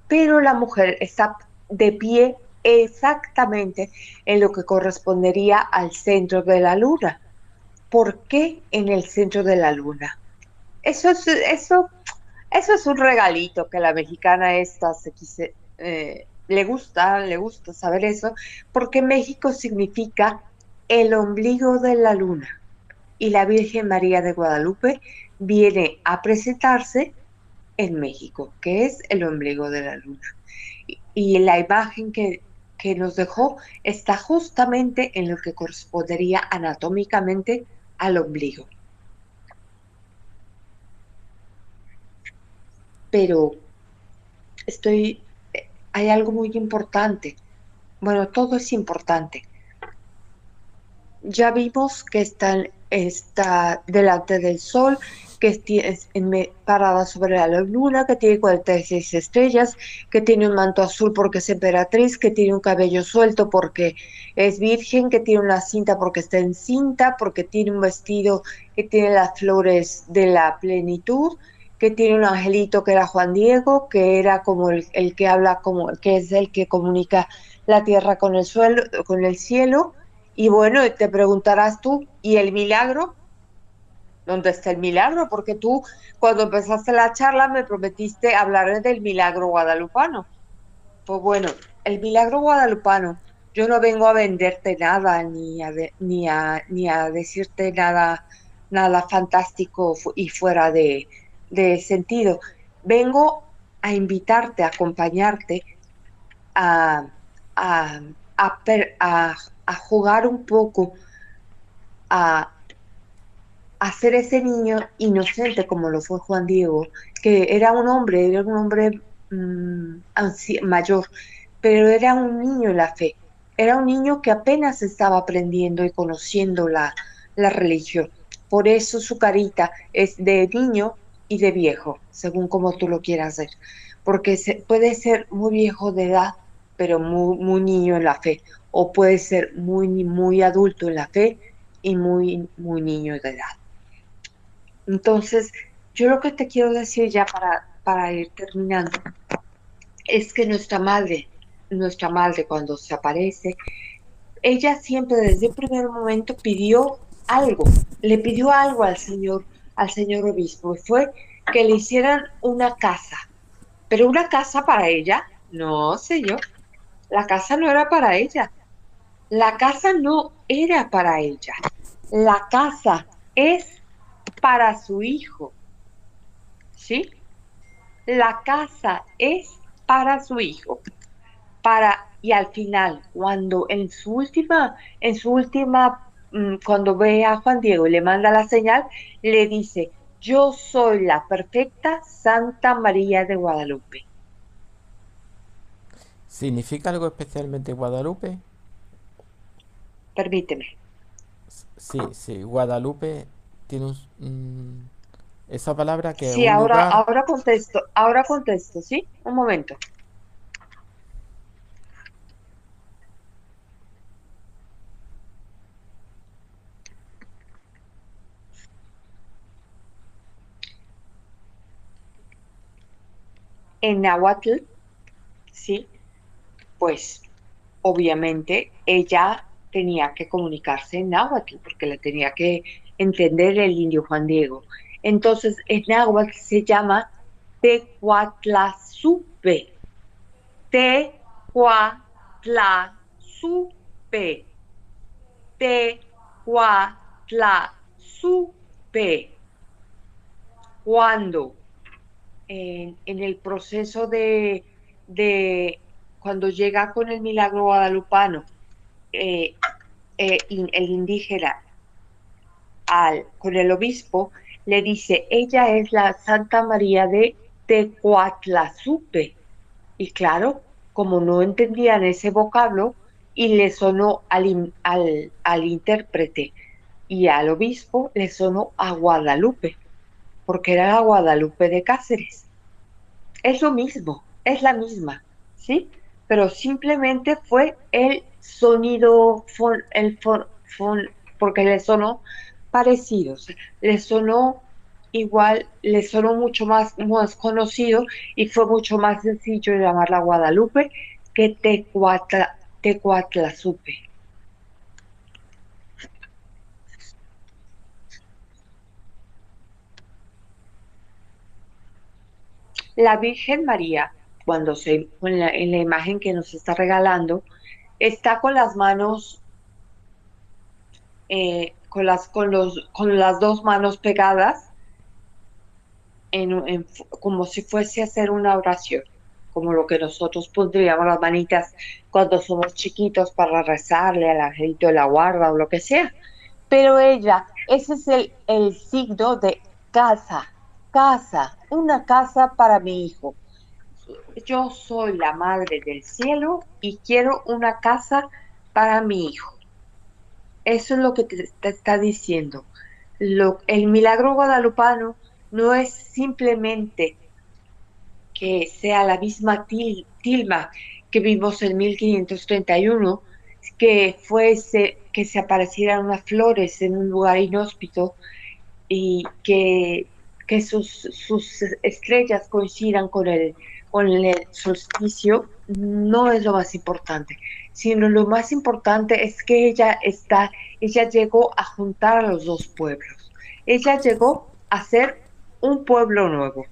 pero la mujer está de pie exactamente en lo que correspondería al centro de la luna. ¿Por qué en el centro de la luna? eso es, eso, eso es un regalito que la mexicana esta se quise, eh, le gusta, le gusta saber eso, porque México significa el ombligo de la luna. Y la Virgen María de Guadalupe viene a presentarse en México, que es el ombligo de la luna. Y, la imagen que, que nos dejó está justamente en lo que correspondería anatómicamente al ombligo. pero estoy, hay algo muy importante. Bueno, todo es importante. Ya vimos que está, está delante del sol, que es parada sobre la luna, que tiene 46 estrellas, que tiene un manto azul porque es emperatriz, que tiene un cabello suelto porque es virgen, que tiene una cinta porque está en cinta, porque tiene un vestido que tiene las flores de la plenitud, que tiene un angelito que era Juan Diego, que era como el, que habla, como que es el que comunica la tierra con el suelo, con el cielo. Y bueno, te preguntarás tú, ¿y el milagro? ¿Dónde está el milagro? Porque tú, cuando empezaste la charla, me prometiste hablar del milagro guadalupano. Pues bueno, el milagro guadalupano, yo no vengo a venderte nada, ni a, ni a, ni a decirte nada, nada fantástico y fuera de, de sentido. Vengo a invitarte, a acompañarte, a, a, a, jugar un poco, a, a ser ese niño inocente como lo fue Juan Diego, que era un hombre, era un hombre mm, mayor, pero era un niño en la fe, era un niño que apenas estaba aprendiendo y conociendo la, la religión. Por eso su carita es de niño y de viejo, según como tú lo quieras ver, porque puede ser muy viejo de edad, pero muy, muy niño en la fe, o puede ser muy, muy adulto en la fe y muy, muy niño de edad. Entonces, yo lo que te quiero decir ya para, para ir terminando, es que nuestra madre, nuestra madre cuando se aparece, ella siempre desde el primer momento pidió algo, le pidió algo al Señor al señor obispo fue que le hicieran una casa. Pero una casa para ella, no yo, la casa no era para ella. La casa no era para ella. La casa es para su hijo. ¿Sí? La casa es para su hijo. Para y al final, cuando en su última, en su última, mm, cuando ve a Juan Diego y le manda la señal, le dice, yo soy la perfecta Santa María de Guadalupe. ¿Significa algo especialmente Guadalupe? Permíteme. Sí, sí, Guadalupe tiene un, esa palabra que... Sí, ahora, ahora contesto, ahora contesto, ¿sí? Un momento. en Nahuatl, sí, pues obviamente ella tenía que comunicarse en Nahuatl porque le tenía que entender el indio Juan Diego. Entonces en Nahuatl se llama Tecuatlazupe. Tecuatlazupe. Tecuatlazupe. Cuando en, el proceso de, cuando llega con el milagro guadalupano, eh, eh, el indígena con el obispo, le dice, ella es la Santa María de Tecuatlazupe. Y claro, como no entendían ese vocablo, y le sonó al, al, al intérprete y al obispo, le sonó a Guadalupe porque era la Guadalupe de Cáceres. Es lo mismo, es la misma, ¿sí? Pero simplemente fue el sonido, el porque le sonó parecido, le sonó igual, le sonó mucho más, más conocido y fue mucho más sencillo llamarla Guadalupe que Tecuatla, Tecuatlazupe. La Virgen María, cuando se, en la, en la imagen que nos está regalando, está con las manos, eh, con, las, con, los, con las dos manos pegadas, en, como si fuese a hacer una oración, como lo que nosotros pondríamos las manitas cuando somos chiquitos para rezarle al angelito de la guarda o lo que sea. Pero ella, ese es el, el signo de casa, casa, una casa para mi hijo. Yo soy la madre del cielo y quiero una casa para mi hijo. Eso es lo que te, está diciendo. Lo, el milagro guadalupano no es simplemente que sea la misma tilma que vimos en 1531, que fuese que se aparecieran unas flores en un lugar inhóspito y que que sus, sus estrellas coincidan con el, con el solsticio no es lo más importante, sino lo más importante es que ella está, ella llegó a juntar a los dos pueblos. Ella llegó a ser un pueblo nuevo,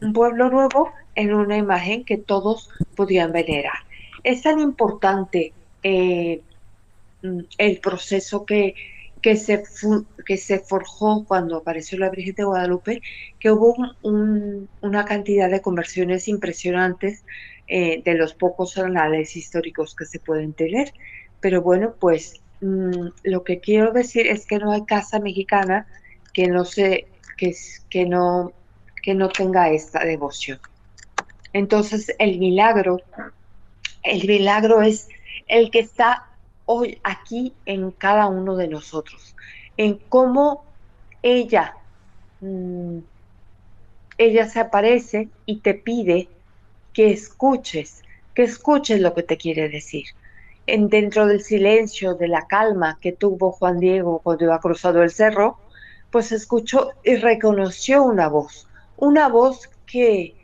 un pueblo nuevo en una imagen que todos podían venerar. Es tan importante eh, el proceso que que se, que se forjó cuando apareció la Virgen de Guadalupe, que hubo una cantidad de conversiones impresionantes eh, de los pocos anales históricos que se pueden tener. Pero bueno, pues mm, lo que quiero decir es que no hay casa mexicana que no se, que, que no, que no tenga esta devoción. Entonces el milagro, el milagro es el que está hoy aquí en cada uno de nosotros, en cómo ella, mm, ella se aparece y te pide que escuches, que escuches lo que te quiere decir. En, dentro del silencio, de la calma que tuvo Juan Diego cuando iba cruzado el cerro, pues escuchó y reconoció una voz, una voz que,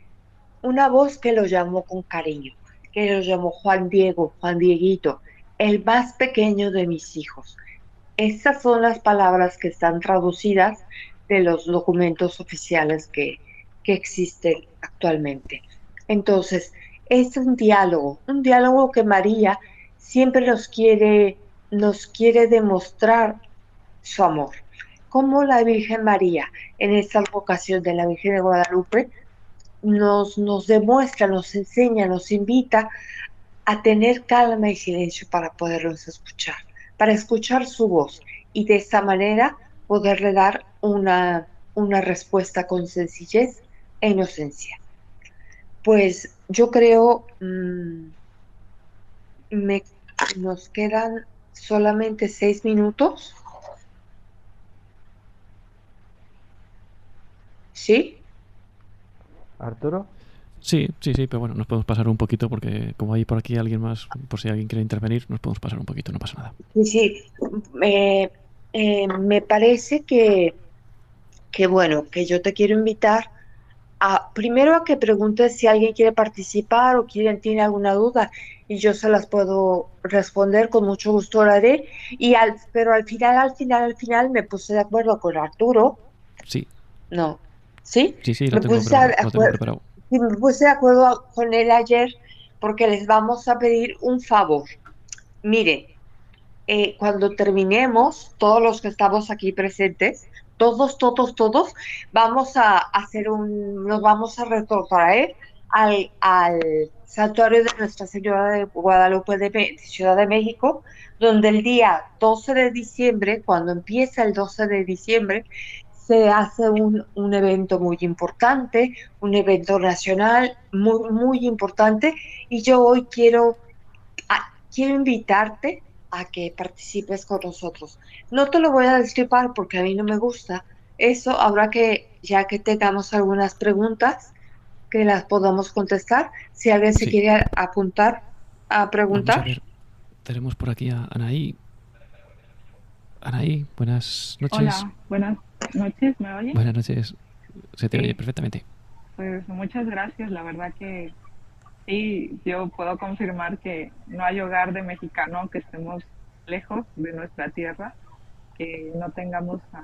una voz que lo llamó con cariño, que lo llamó Juan Diego, Juan Dieguito, el más pequeño de mis hijos. Estas son las palabras que están traducidas de los documentos oficiales que, existen actualmente. Entonces, es un diálogo, un diálogo que María siempre nos quiere, nos quiere demostrar su amor. Como la Virgen María, en esta vocación de la Virgen de Guadalupe, nos, nos demuestra, nos enseña, nos invita a tener calma y silencio para poderlos escuchar, para escuchar su voz y de esta manera poderle dar una, una respuesta con sencillez e inocencia. Pues yo creo, mm, me, nos quedan solamente seis minutos. ¿Sí? Arturo. Sí, sí, sí, pero bueno, nos podemos pasar un poquito porque como hay por aquí alguien más, por si alguien quiere intervenir, nos podemos pasar un poquito, no pasa nada. Sí, sí, eh, me parece que, que, bueno, que yo te quiero invitar a, primero a que preguntes si alguien quiere participar o quieren tiene alguna duda y yo se las puedo responder, con mucho gusto lo haré, y al, pero al final, al final, al final me puse de acuerdo con Arturo. Sí. No. ¿Sí? Sí, sí, lo tengo, preparado, me puse de acuerdo con él ayer porque les vamos a pedir un favor. Miren, eh, cuando terminemos, todos los que estamos aquí presentes, todos, todos, todos, vamos a hacer un, nos vamos a retrotraer al, al santuario de Nuestra Señora de Guadalupe de, Ciudad de México, donde el día 12 de diciembre, cuando empieza el 12 de diciembre, se hace un, un, evento muy importante, un evento nacional muy, muy importante y yo hoy quiero, quiero invitarte a que participes con nosotros. No te lo voy a destripar porque a mí no me gusta. Eso habrá que, ya que tengamos algunas preguntas, que las podamos contestar. Si alguien se quiere apuntar a preguntar. Tenemos por aquí a Anaí. Anaí, buenas noches. Hola, buenas noches, ¿me oye? Buenas noches, se te oye perfectamente. Pues muchas gracias, la verdad que sí, yo puedo confirmar que no hay hogar de mexicano que estemos lejos de nuestra tierra, que no tengamos a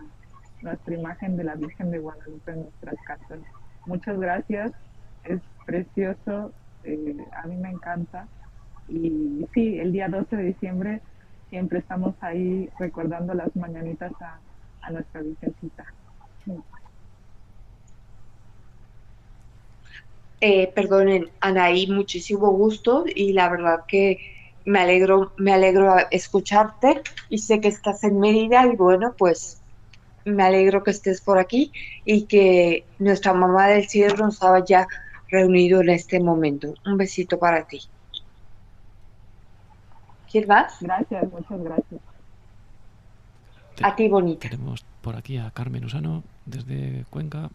nuestra imagen de la Virgen de Guadalupe en nuestras casas. Muchas gracias, es precioso, eh, a mí me encanta. Y sí, el día 12 de diciembre siempre estamos ahí recordando las mañanitas a, a nuestra Virgencita. Eh, perdonen, Anaí, muchísimo gusto y la verdad que me alegro, me alegro escucharte y sé que estás en Mérida y bueno, pues me alegro que estés por aquí y que nuestra mamá del cielo nos haya reunido en este momento. Un besito para ti. ¿Quién más? Gracias, muchas gracias. A ti, bonita. Tenemos por aquí a Carmen Usano desde Cuenca.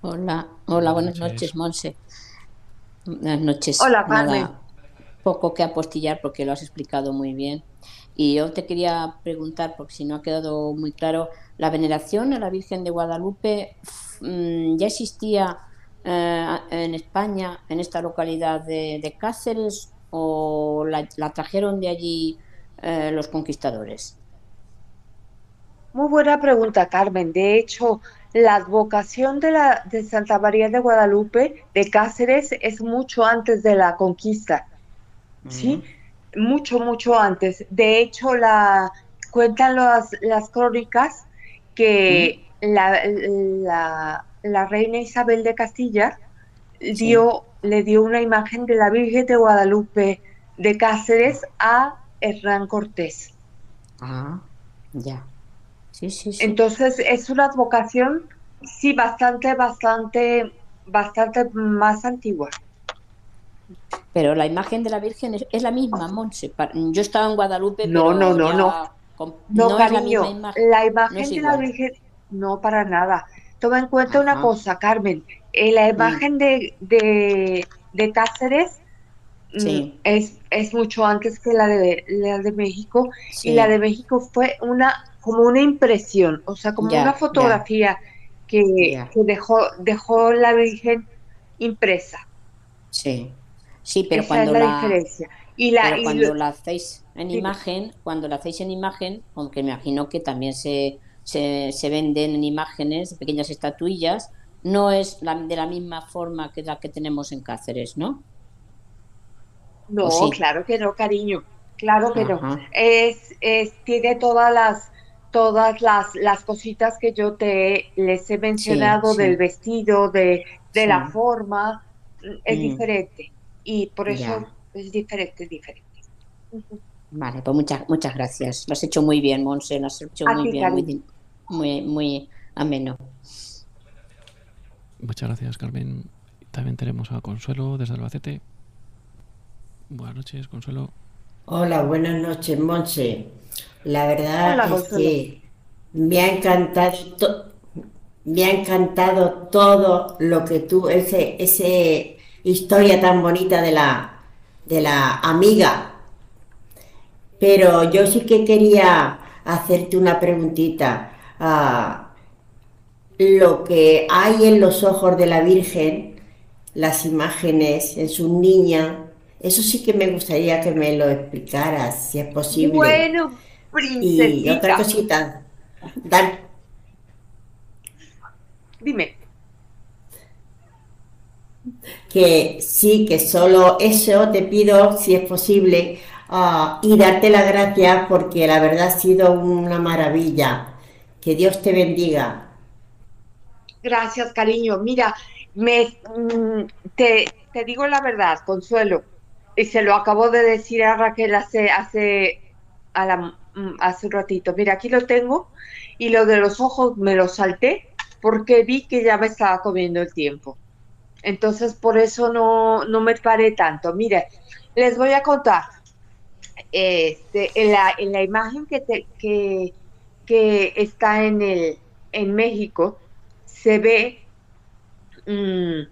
Hola, hola, buenas, noches. Monse. Buenas noches. Hola, Carmen. poco que apostillar porque lo has explicado muy bien. Y yo te quería preguntar, porque si no ha quedado muy claro, ¿la veneración a la Virgen de Guadalupe mm, ya existía eh, en España, en esta localidad de, Cáceres, o la, trajeron de allí eh, los conquistadores? Muy buena pregunta, Carmen. De hecho, la advocación de, la, de Santa María de Guadalupe de Cáceres es mucho antes de la conquista, ¿sí? Mucho, mucho antes. De hecho, la, cuentan las, las crónicas que la, la, reina Isabel de Castilla dio, le dio una imagen de la Virgen de Guadalupe de Cáceres a Hernán Cortés. Ah, ya. Entonces es una advocación, sí, bastante, bastante, bastante más antigua. Pero la imagen de la Virgen es, la misma, Monse. Yo estaba en Guadalupe, no, no, no, no. No, cariño, la, imagen de la Virgen, no para nada. Toma en cuenta una cosa, Carmen. Eh, la imagen de, de, Cáceres mm, es, es mucho antes que la de, la de México. Y la de México fue una como una impresión, o sea, como una fotografía que, dejó, dejó la Virgen impresa. Sí, sí, pero cuando la, diferencia. Y la, cuando la hacéis en imagen, cuando la hacéis en imagen, aunque me imagino que también se, se, venden en imágenes, pequeñas estatuillas, no es la, de la misma forma que la que tenemos en Cáceres, ¿no? No, claro que no, cariño. Claro que no. Es, es, tiene todas las todas las, las cositas que yo te les he mencionado del vestido, de, de la forma, es mm. diferente. Y por eso es diferente, es diferente. Vale, pues muchas, muchas gracias. Lo has hecho muy bien, Monse, lo has hecho muy bien, muy, muy, muy ameno. Muchas gracias, Carmen. También tenemos a Consuelo desde Albacete. Buenas noches, Consuelo. Hola, buenas noches, Monse. La verdad es que me ha encantado me ha encantado todo lo que tú, ese, ese historia tan bonita de la, de la amiga. Pero yo sí que quería hacerte una preguntita. Ah, lo que hay en los ojos de la Virgen, las imágenes en su niña, eso sí que me gustaría que me lo explicaras, si es posible. Bueno, princesita. Y otra cosita. Dar... Dime. Que sí, que solo eso te pido, si es posible, ah, y darte las gracias porque la verdad ha sido una maravilla. Que Dios te bendiga. Gracias, cariño. Mira, me, mm, te, te digo la verdad, Consuelo y se lo acabo de decir a Raquel hace, hace, mm, hace un ratito. Mira, aquí lo tengo y lo de los ojos me lo salté porque vi que ya me estaba comiendo el tiempo. Entonces, por eso no, no me paré tanto. Mire, les voy a contar. Este, en, la, en la imagen que, que, que está en, el, en México, se ve mm,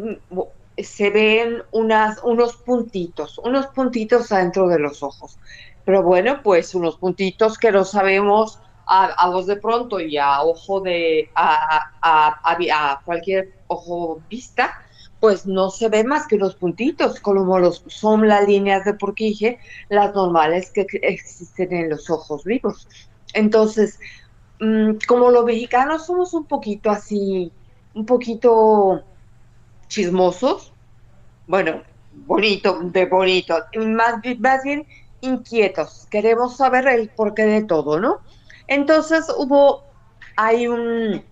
mm, se ven unas, unos puntitos, unos puntitos adentro de los ojos. Pero bueno, pues unos puntitos que no sabemos a, voz de pronto y a ojo de, a, a, cualquier ojo vista, pues no se ve más que unos puntitos, como los, son las líneas de porquije, las normales que existen en los ojos vivos. Entonces, mm, como los mexicanos somos un poquito así, un poquito chismosos, bueno, bonito, de bonito, más, bien inquietos, queremos saber el porqué de todo, ¿no? Entonces hubo, hay un,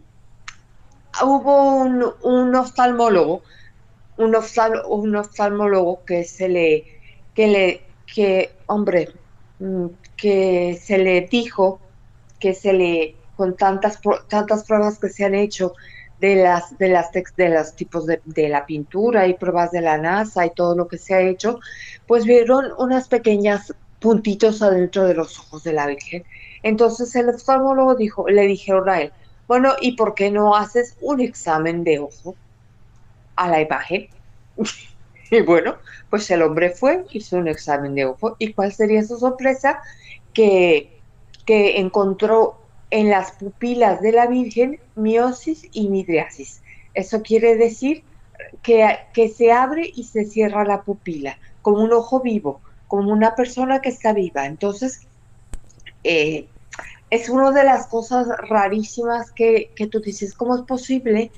hubo un, un oftalmólogo, un, un oftalmólogo que se le, que le, que, hombre, mm, que se le dijo, que se le, con tantas, tantas pruebas que se han hecho, de las de las los tipos de, de, la pintura y pruebas de la NASA y todo lo que se ha hecho, pues vieron unas pequeñas puntitos adentro de los ojos de la Virgen. Entonces el oftalmólogo dijo, le dijeron a él, bueno, ¿y por qué no haces un examen de ojo a la imagen? [laughs] y bueno, pues el hombre fue, hizo un examen de ojo. ¿Y cuál sería su sorpresa? Que, que encontró en las pupilas de la Virgen miosis y midriasis. Eso quiere decir que, que, se abre y se cierra la pupila, como un ojo vivo, como una persona que está viva. Entonces, eh, es una de las cosas rarísimas que, que, tú dices, ¿cómo es posible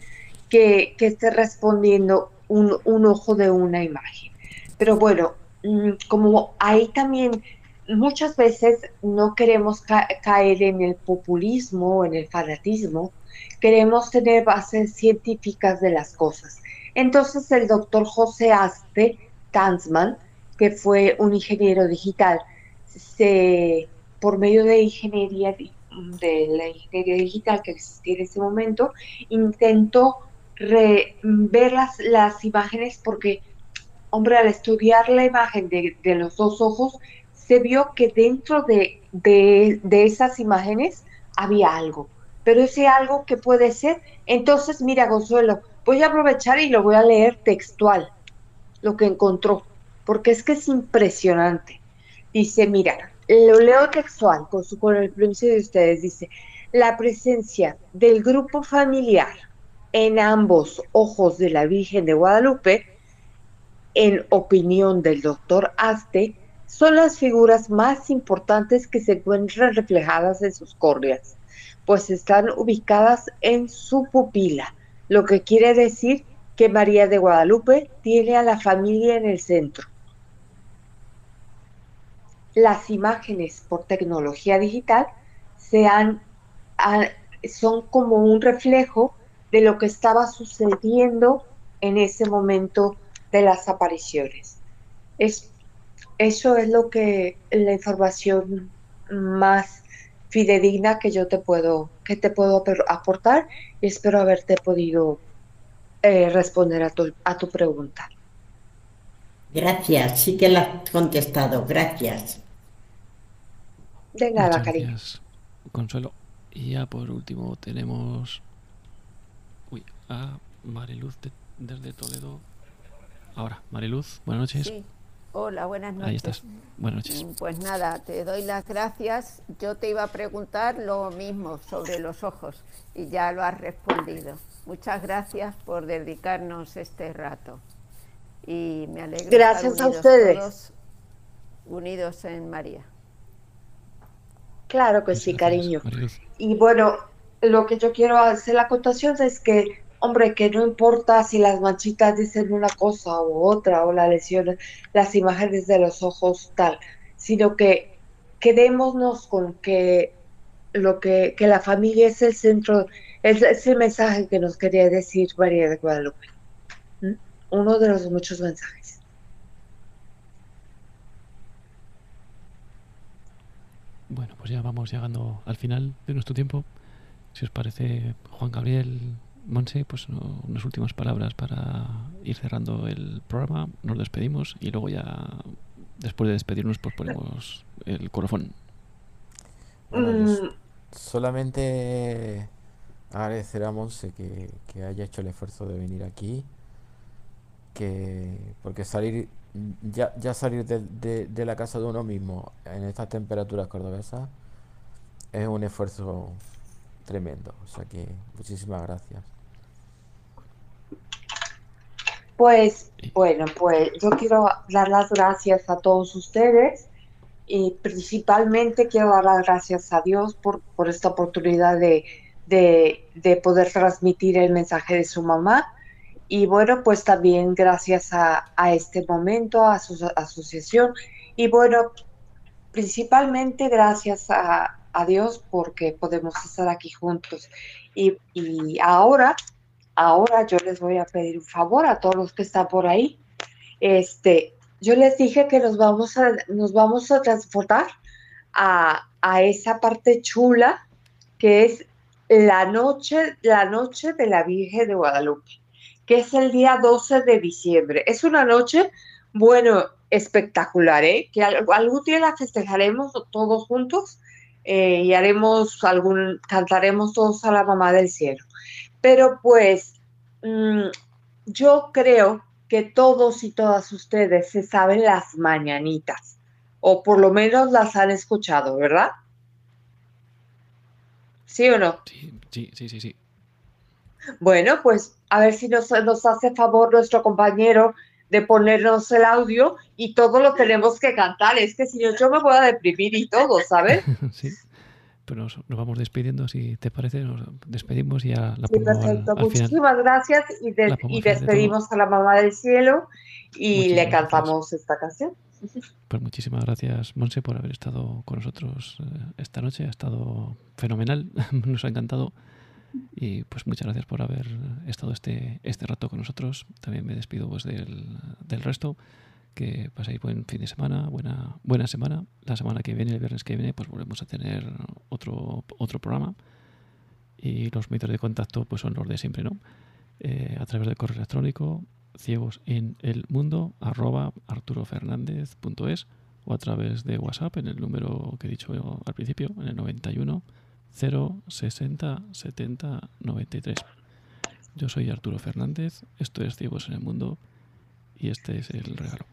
que, que esté respondiendo un, un, ojo de una imagen? Pero bueno, mm, como ahí también muchas veces no queremos caer en el populismo o en el fanatismo, queremos tener bases científicas de las cosas. Entonces el doctor José Aste Tanzman, que fue un ingeniero digital, se, por medio de ingeniería de la ingeniería digital que existía en ese momento, intentó ver las, las imágenes porque, hombre, al estudiar la imagen de, de los dos ojos, se vio que dentro de, esas imágenes había algo. Pero ese algo que puede ser, entonces mira Gonzuelo, voy a aprovechar y lo voy a leer textual, lo que encontró, porque es que es impresionante. Dice, mira, lo leo textual con, su, con el permiso de ustedes, dice, la presencia del grupo familiar en ambos ojos de la Virgen de Guadalupe, en opinión del doctor Aste, son las figuras más importantes que se encuentran reflejadas en sus córneas, pues están ubicadas en su pupila, lo que quiere decir que María de Guadalupe tiene a la familia en el centro. las imágenes por tecnología digital sean, son como un reflejo de lo que estaba sucediendo en ese momento de las apariciones. Es, eso es lo que la información más fidedigna que yo te puedo, que te puedo aportar y espero haberte podido eh, responder a tu, a tu pregunta. Gracias, sí que la has contestado, gracias. De nada, cariño. Consuelo. Y ya por último tenemos uy, a Mariluz desde Toledo. Ahora, Mariluz, buenas noches. Hola, buenas noches. Ahí estás. Buenas noches. Mm, pues nada, te doy las gracias. Yo te iba a preguntar lo mismo sobre los ojos y ya lo has respondido. Muchas gracias por dedicarnos este rato. Y me alegro. Gracias a ustedes. unidos en María. Claro que sí, cariño. Y bueno, lo que yo quiero hacer la acotación es que hombre, que no importa si las manchitas dicen una cosa u otra, o la lesión, las imágenes de los ojos, tal, sino que quedémonos con que lo que, que la familia es el centro, es, el mensaje que nos quería decir María de Guadalupe. Uno de los muchos mensajes. Bueno, pues ya vamos llegando al final de nuestro tiempo. Si os parece, Juan Gabriel, Monse, pues unas últimas palabras para ir cerrando el programa. Nos despedimos y luego ya, después de despedirnos, pues ponemos el corofón. Mm. solamente agradecer a Monse que, haya hecho el esfuerzo de venir aquí. Que, porque salir ya, ya salir de, de la casa de uno mismo en estas temperaturas cordobesas es un esfuerzo tremendo. O sea que muchísimas gracias. Pues bueno, pues yo quiero dar las gracias a todos ustedes y principalmente quiero dar las gracias a Dios por, por esta oportunidad de, de, poder transmitir el mensaje de su mamá. Y bueno, pues también gracias a, a este momento, a su asociación. Y bueno, principalmente gracias a, a Dios porque podemos estar aquí juntos. Y, y ahora Ahora yo les voy a pedir un favor a todos los que están por ahí. Este, yo les dije que nos vamos a, transportar a, esa parte chula que es la noche, la noche de la Virgen de Guadalupe, que es el día 12 de diciembre. Es una noche, bueno, espectacular, ¿eh? Que algún día la festejaremos todos juntos eh, y haremos algún, cantaremos todos a la mamá del cielo. Pero pues mm, yo creo que todos y todas ustedes se saben las mañanitas, o por lo menos las han escuchado, ¿verdad? ¿Sí o no? Sí, sí, sí, sí. Bueno, pues a ver si nos, nos hace favor nuestro compañero de ponernos el audio y todo lo tenemos que cantar. Es que si no, yo me voy a deprimir y todo, ¿sabes? [laughs] sí pero nos, vamos despidiendo, si te parece, nos despedimos y ya la sí, perfecto. Muchísimas gracias y, despedimos a la mamá del cielo y le cantamos esta canción. Pues muchísimas gracias, Monse, por haber estado con nosotros eh, esta noche. Ha estado fenomenal, [laughs] nos ha encantado. Y pues muchas gracias por haber estado este, este rato con nosotros. También me despido pues, del, del resto que paséis buen fin de semana, buena, buena semana. La semana que viene, el viernes que viene, pues volvemos a tener otro, otro programa. Y los métodos de contacto pues son los de siempre, ¿no? Eh, a través del correo electrónico ciegos en el mundo arroba arturofernandez.es o a través de WhatsApp en el número que he dicho al principio, en el 91 060 70 93. Yo soy Arturo Fernández, esto es Ciegos en el Mundo y este es el regalo.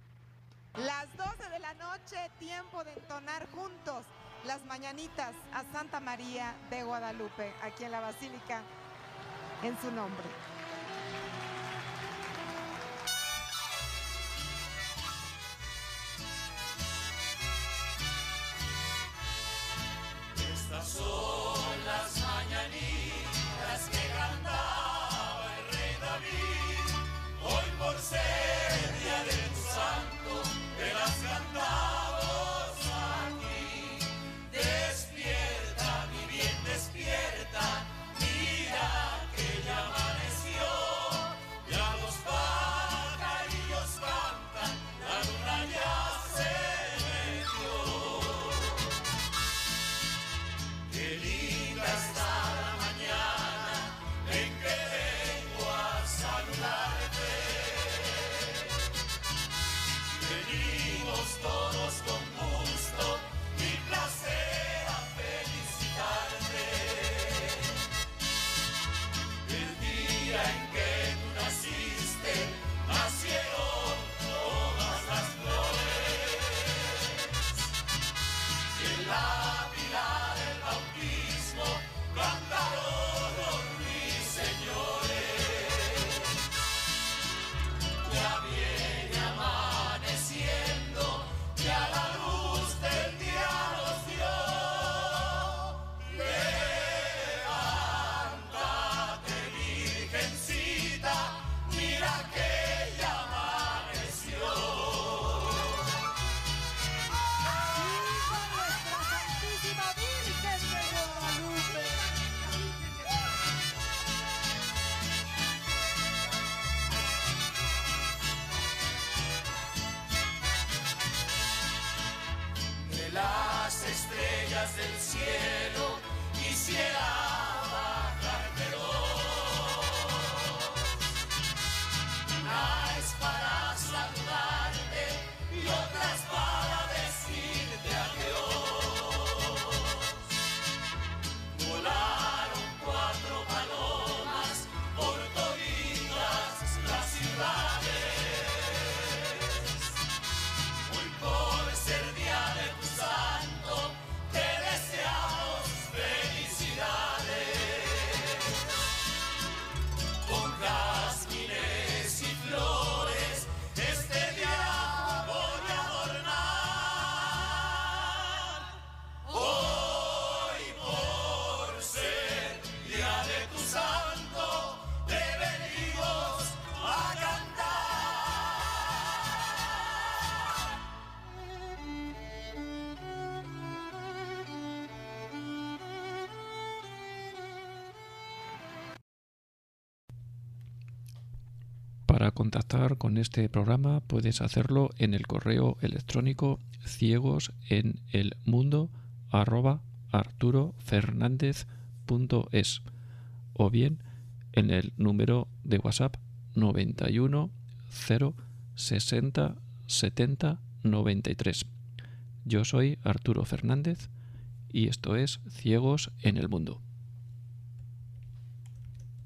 Las 12 de la noche, tiempo de entonar juntos las mañanitas a Santa María de Guadalupe, aquí en la Basílica, en su nombre. Contactar con este programa puedes hacerlo en el correo electrónico ciegos en el mundo arroba o bien en el número de WhatsApp 91 0 60 70 93. Yo soy Arturo Fernández y esto es Ciegos en el Mundo.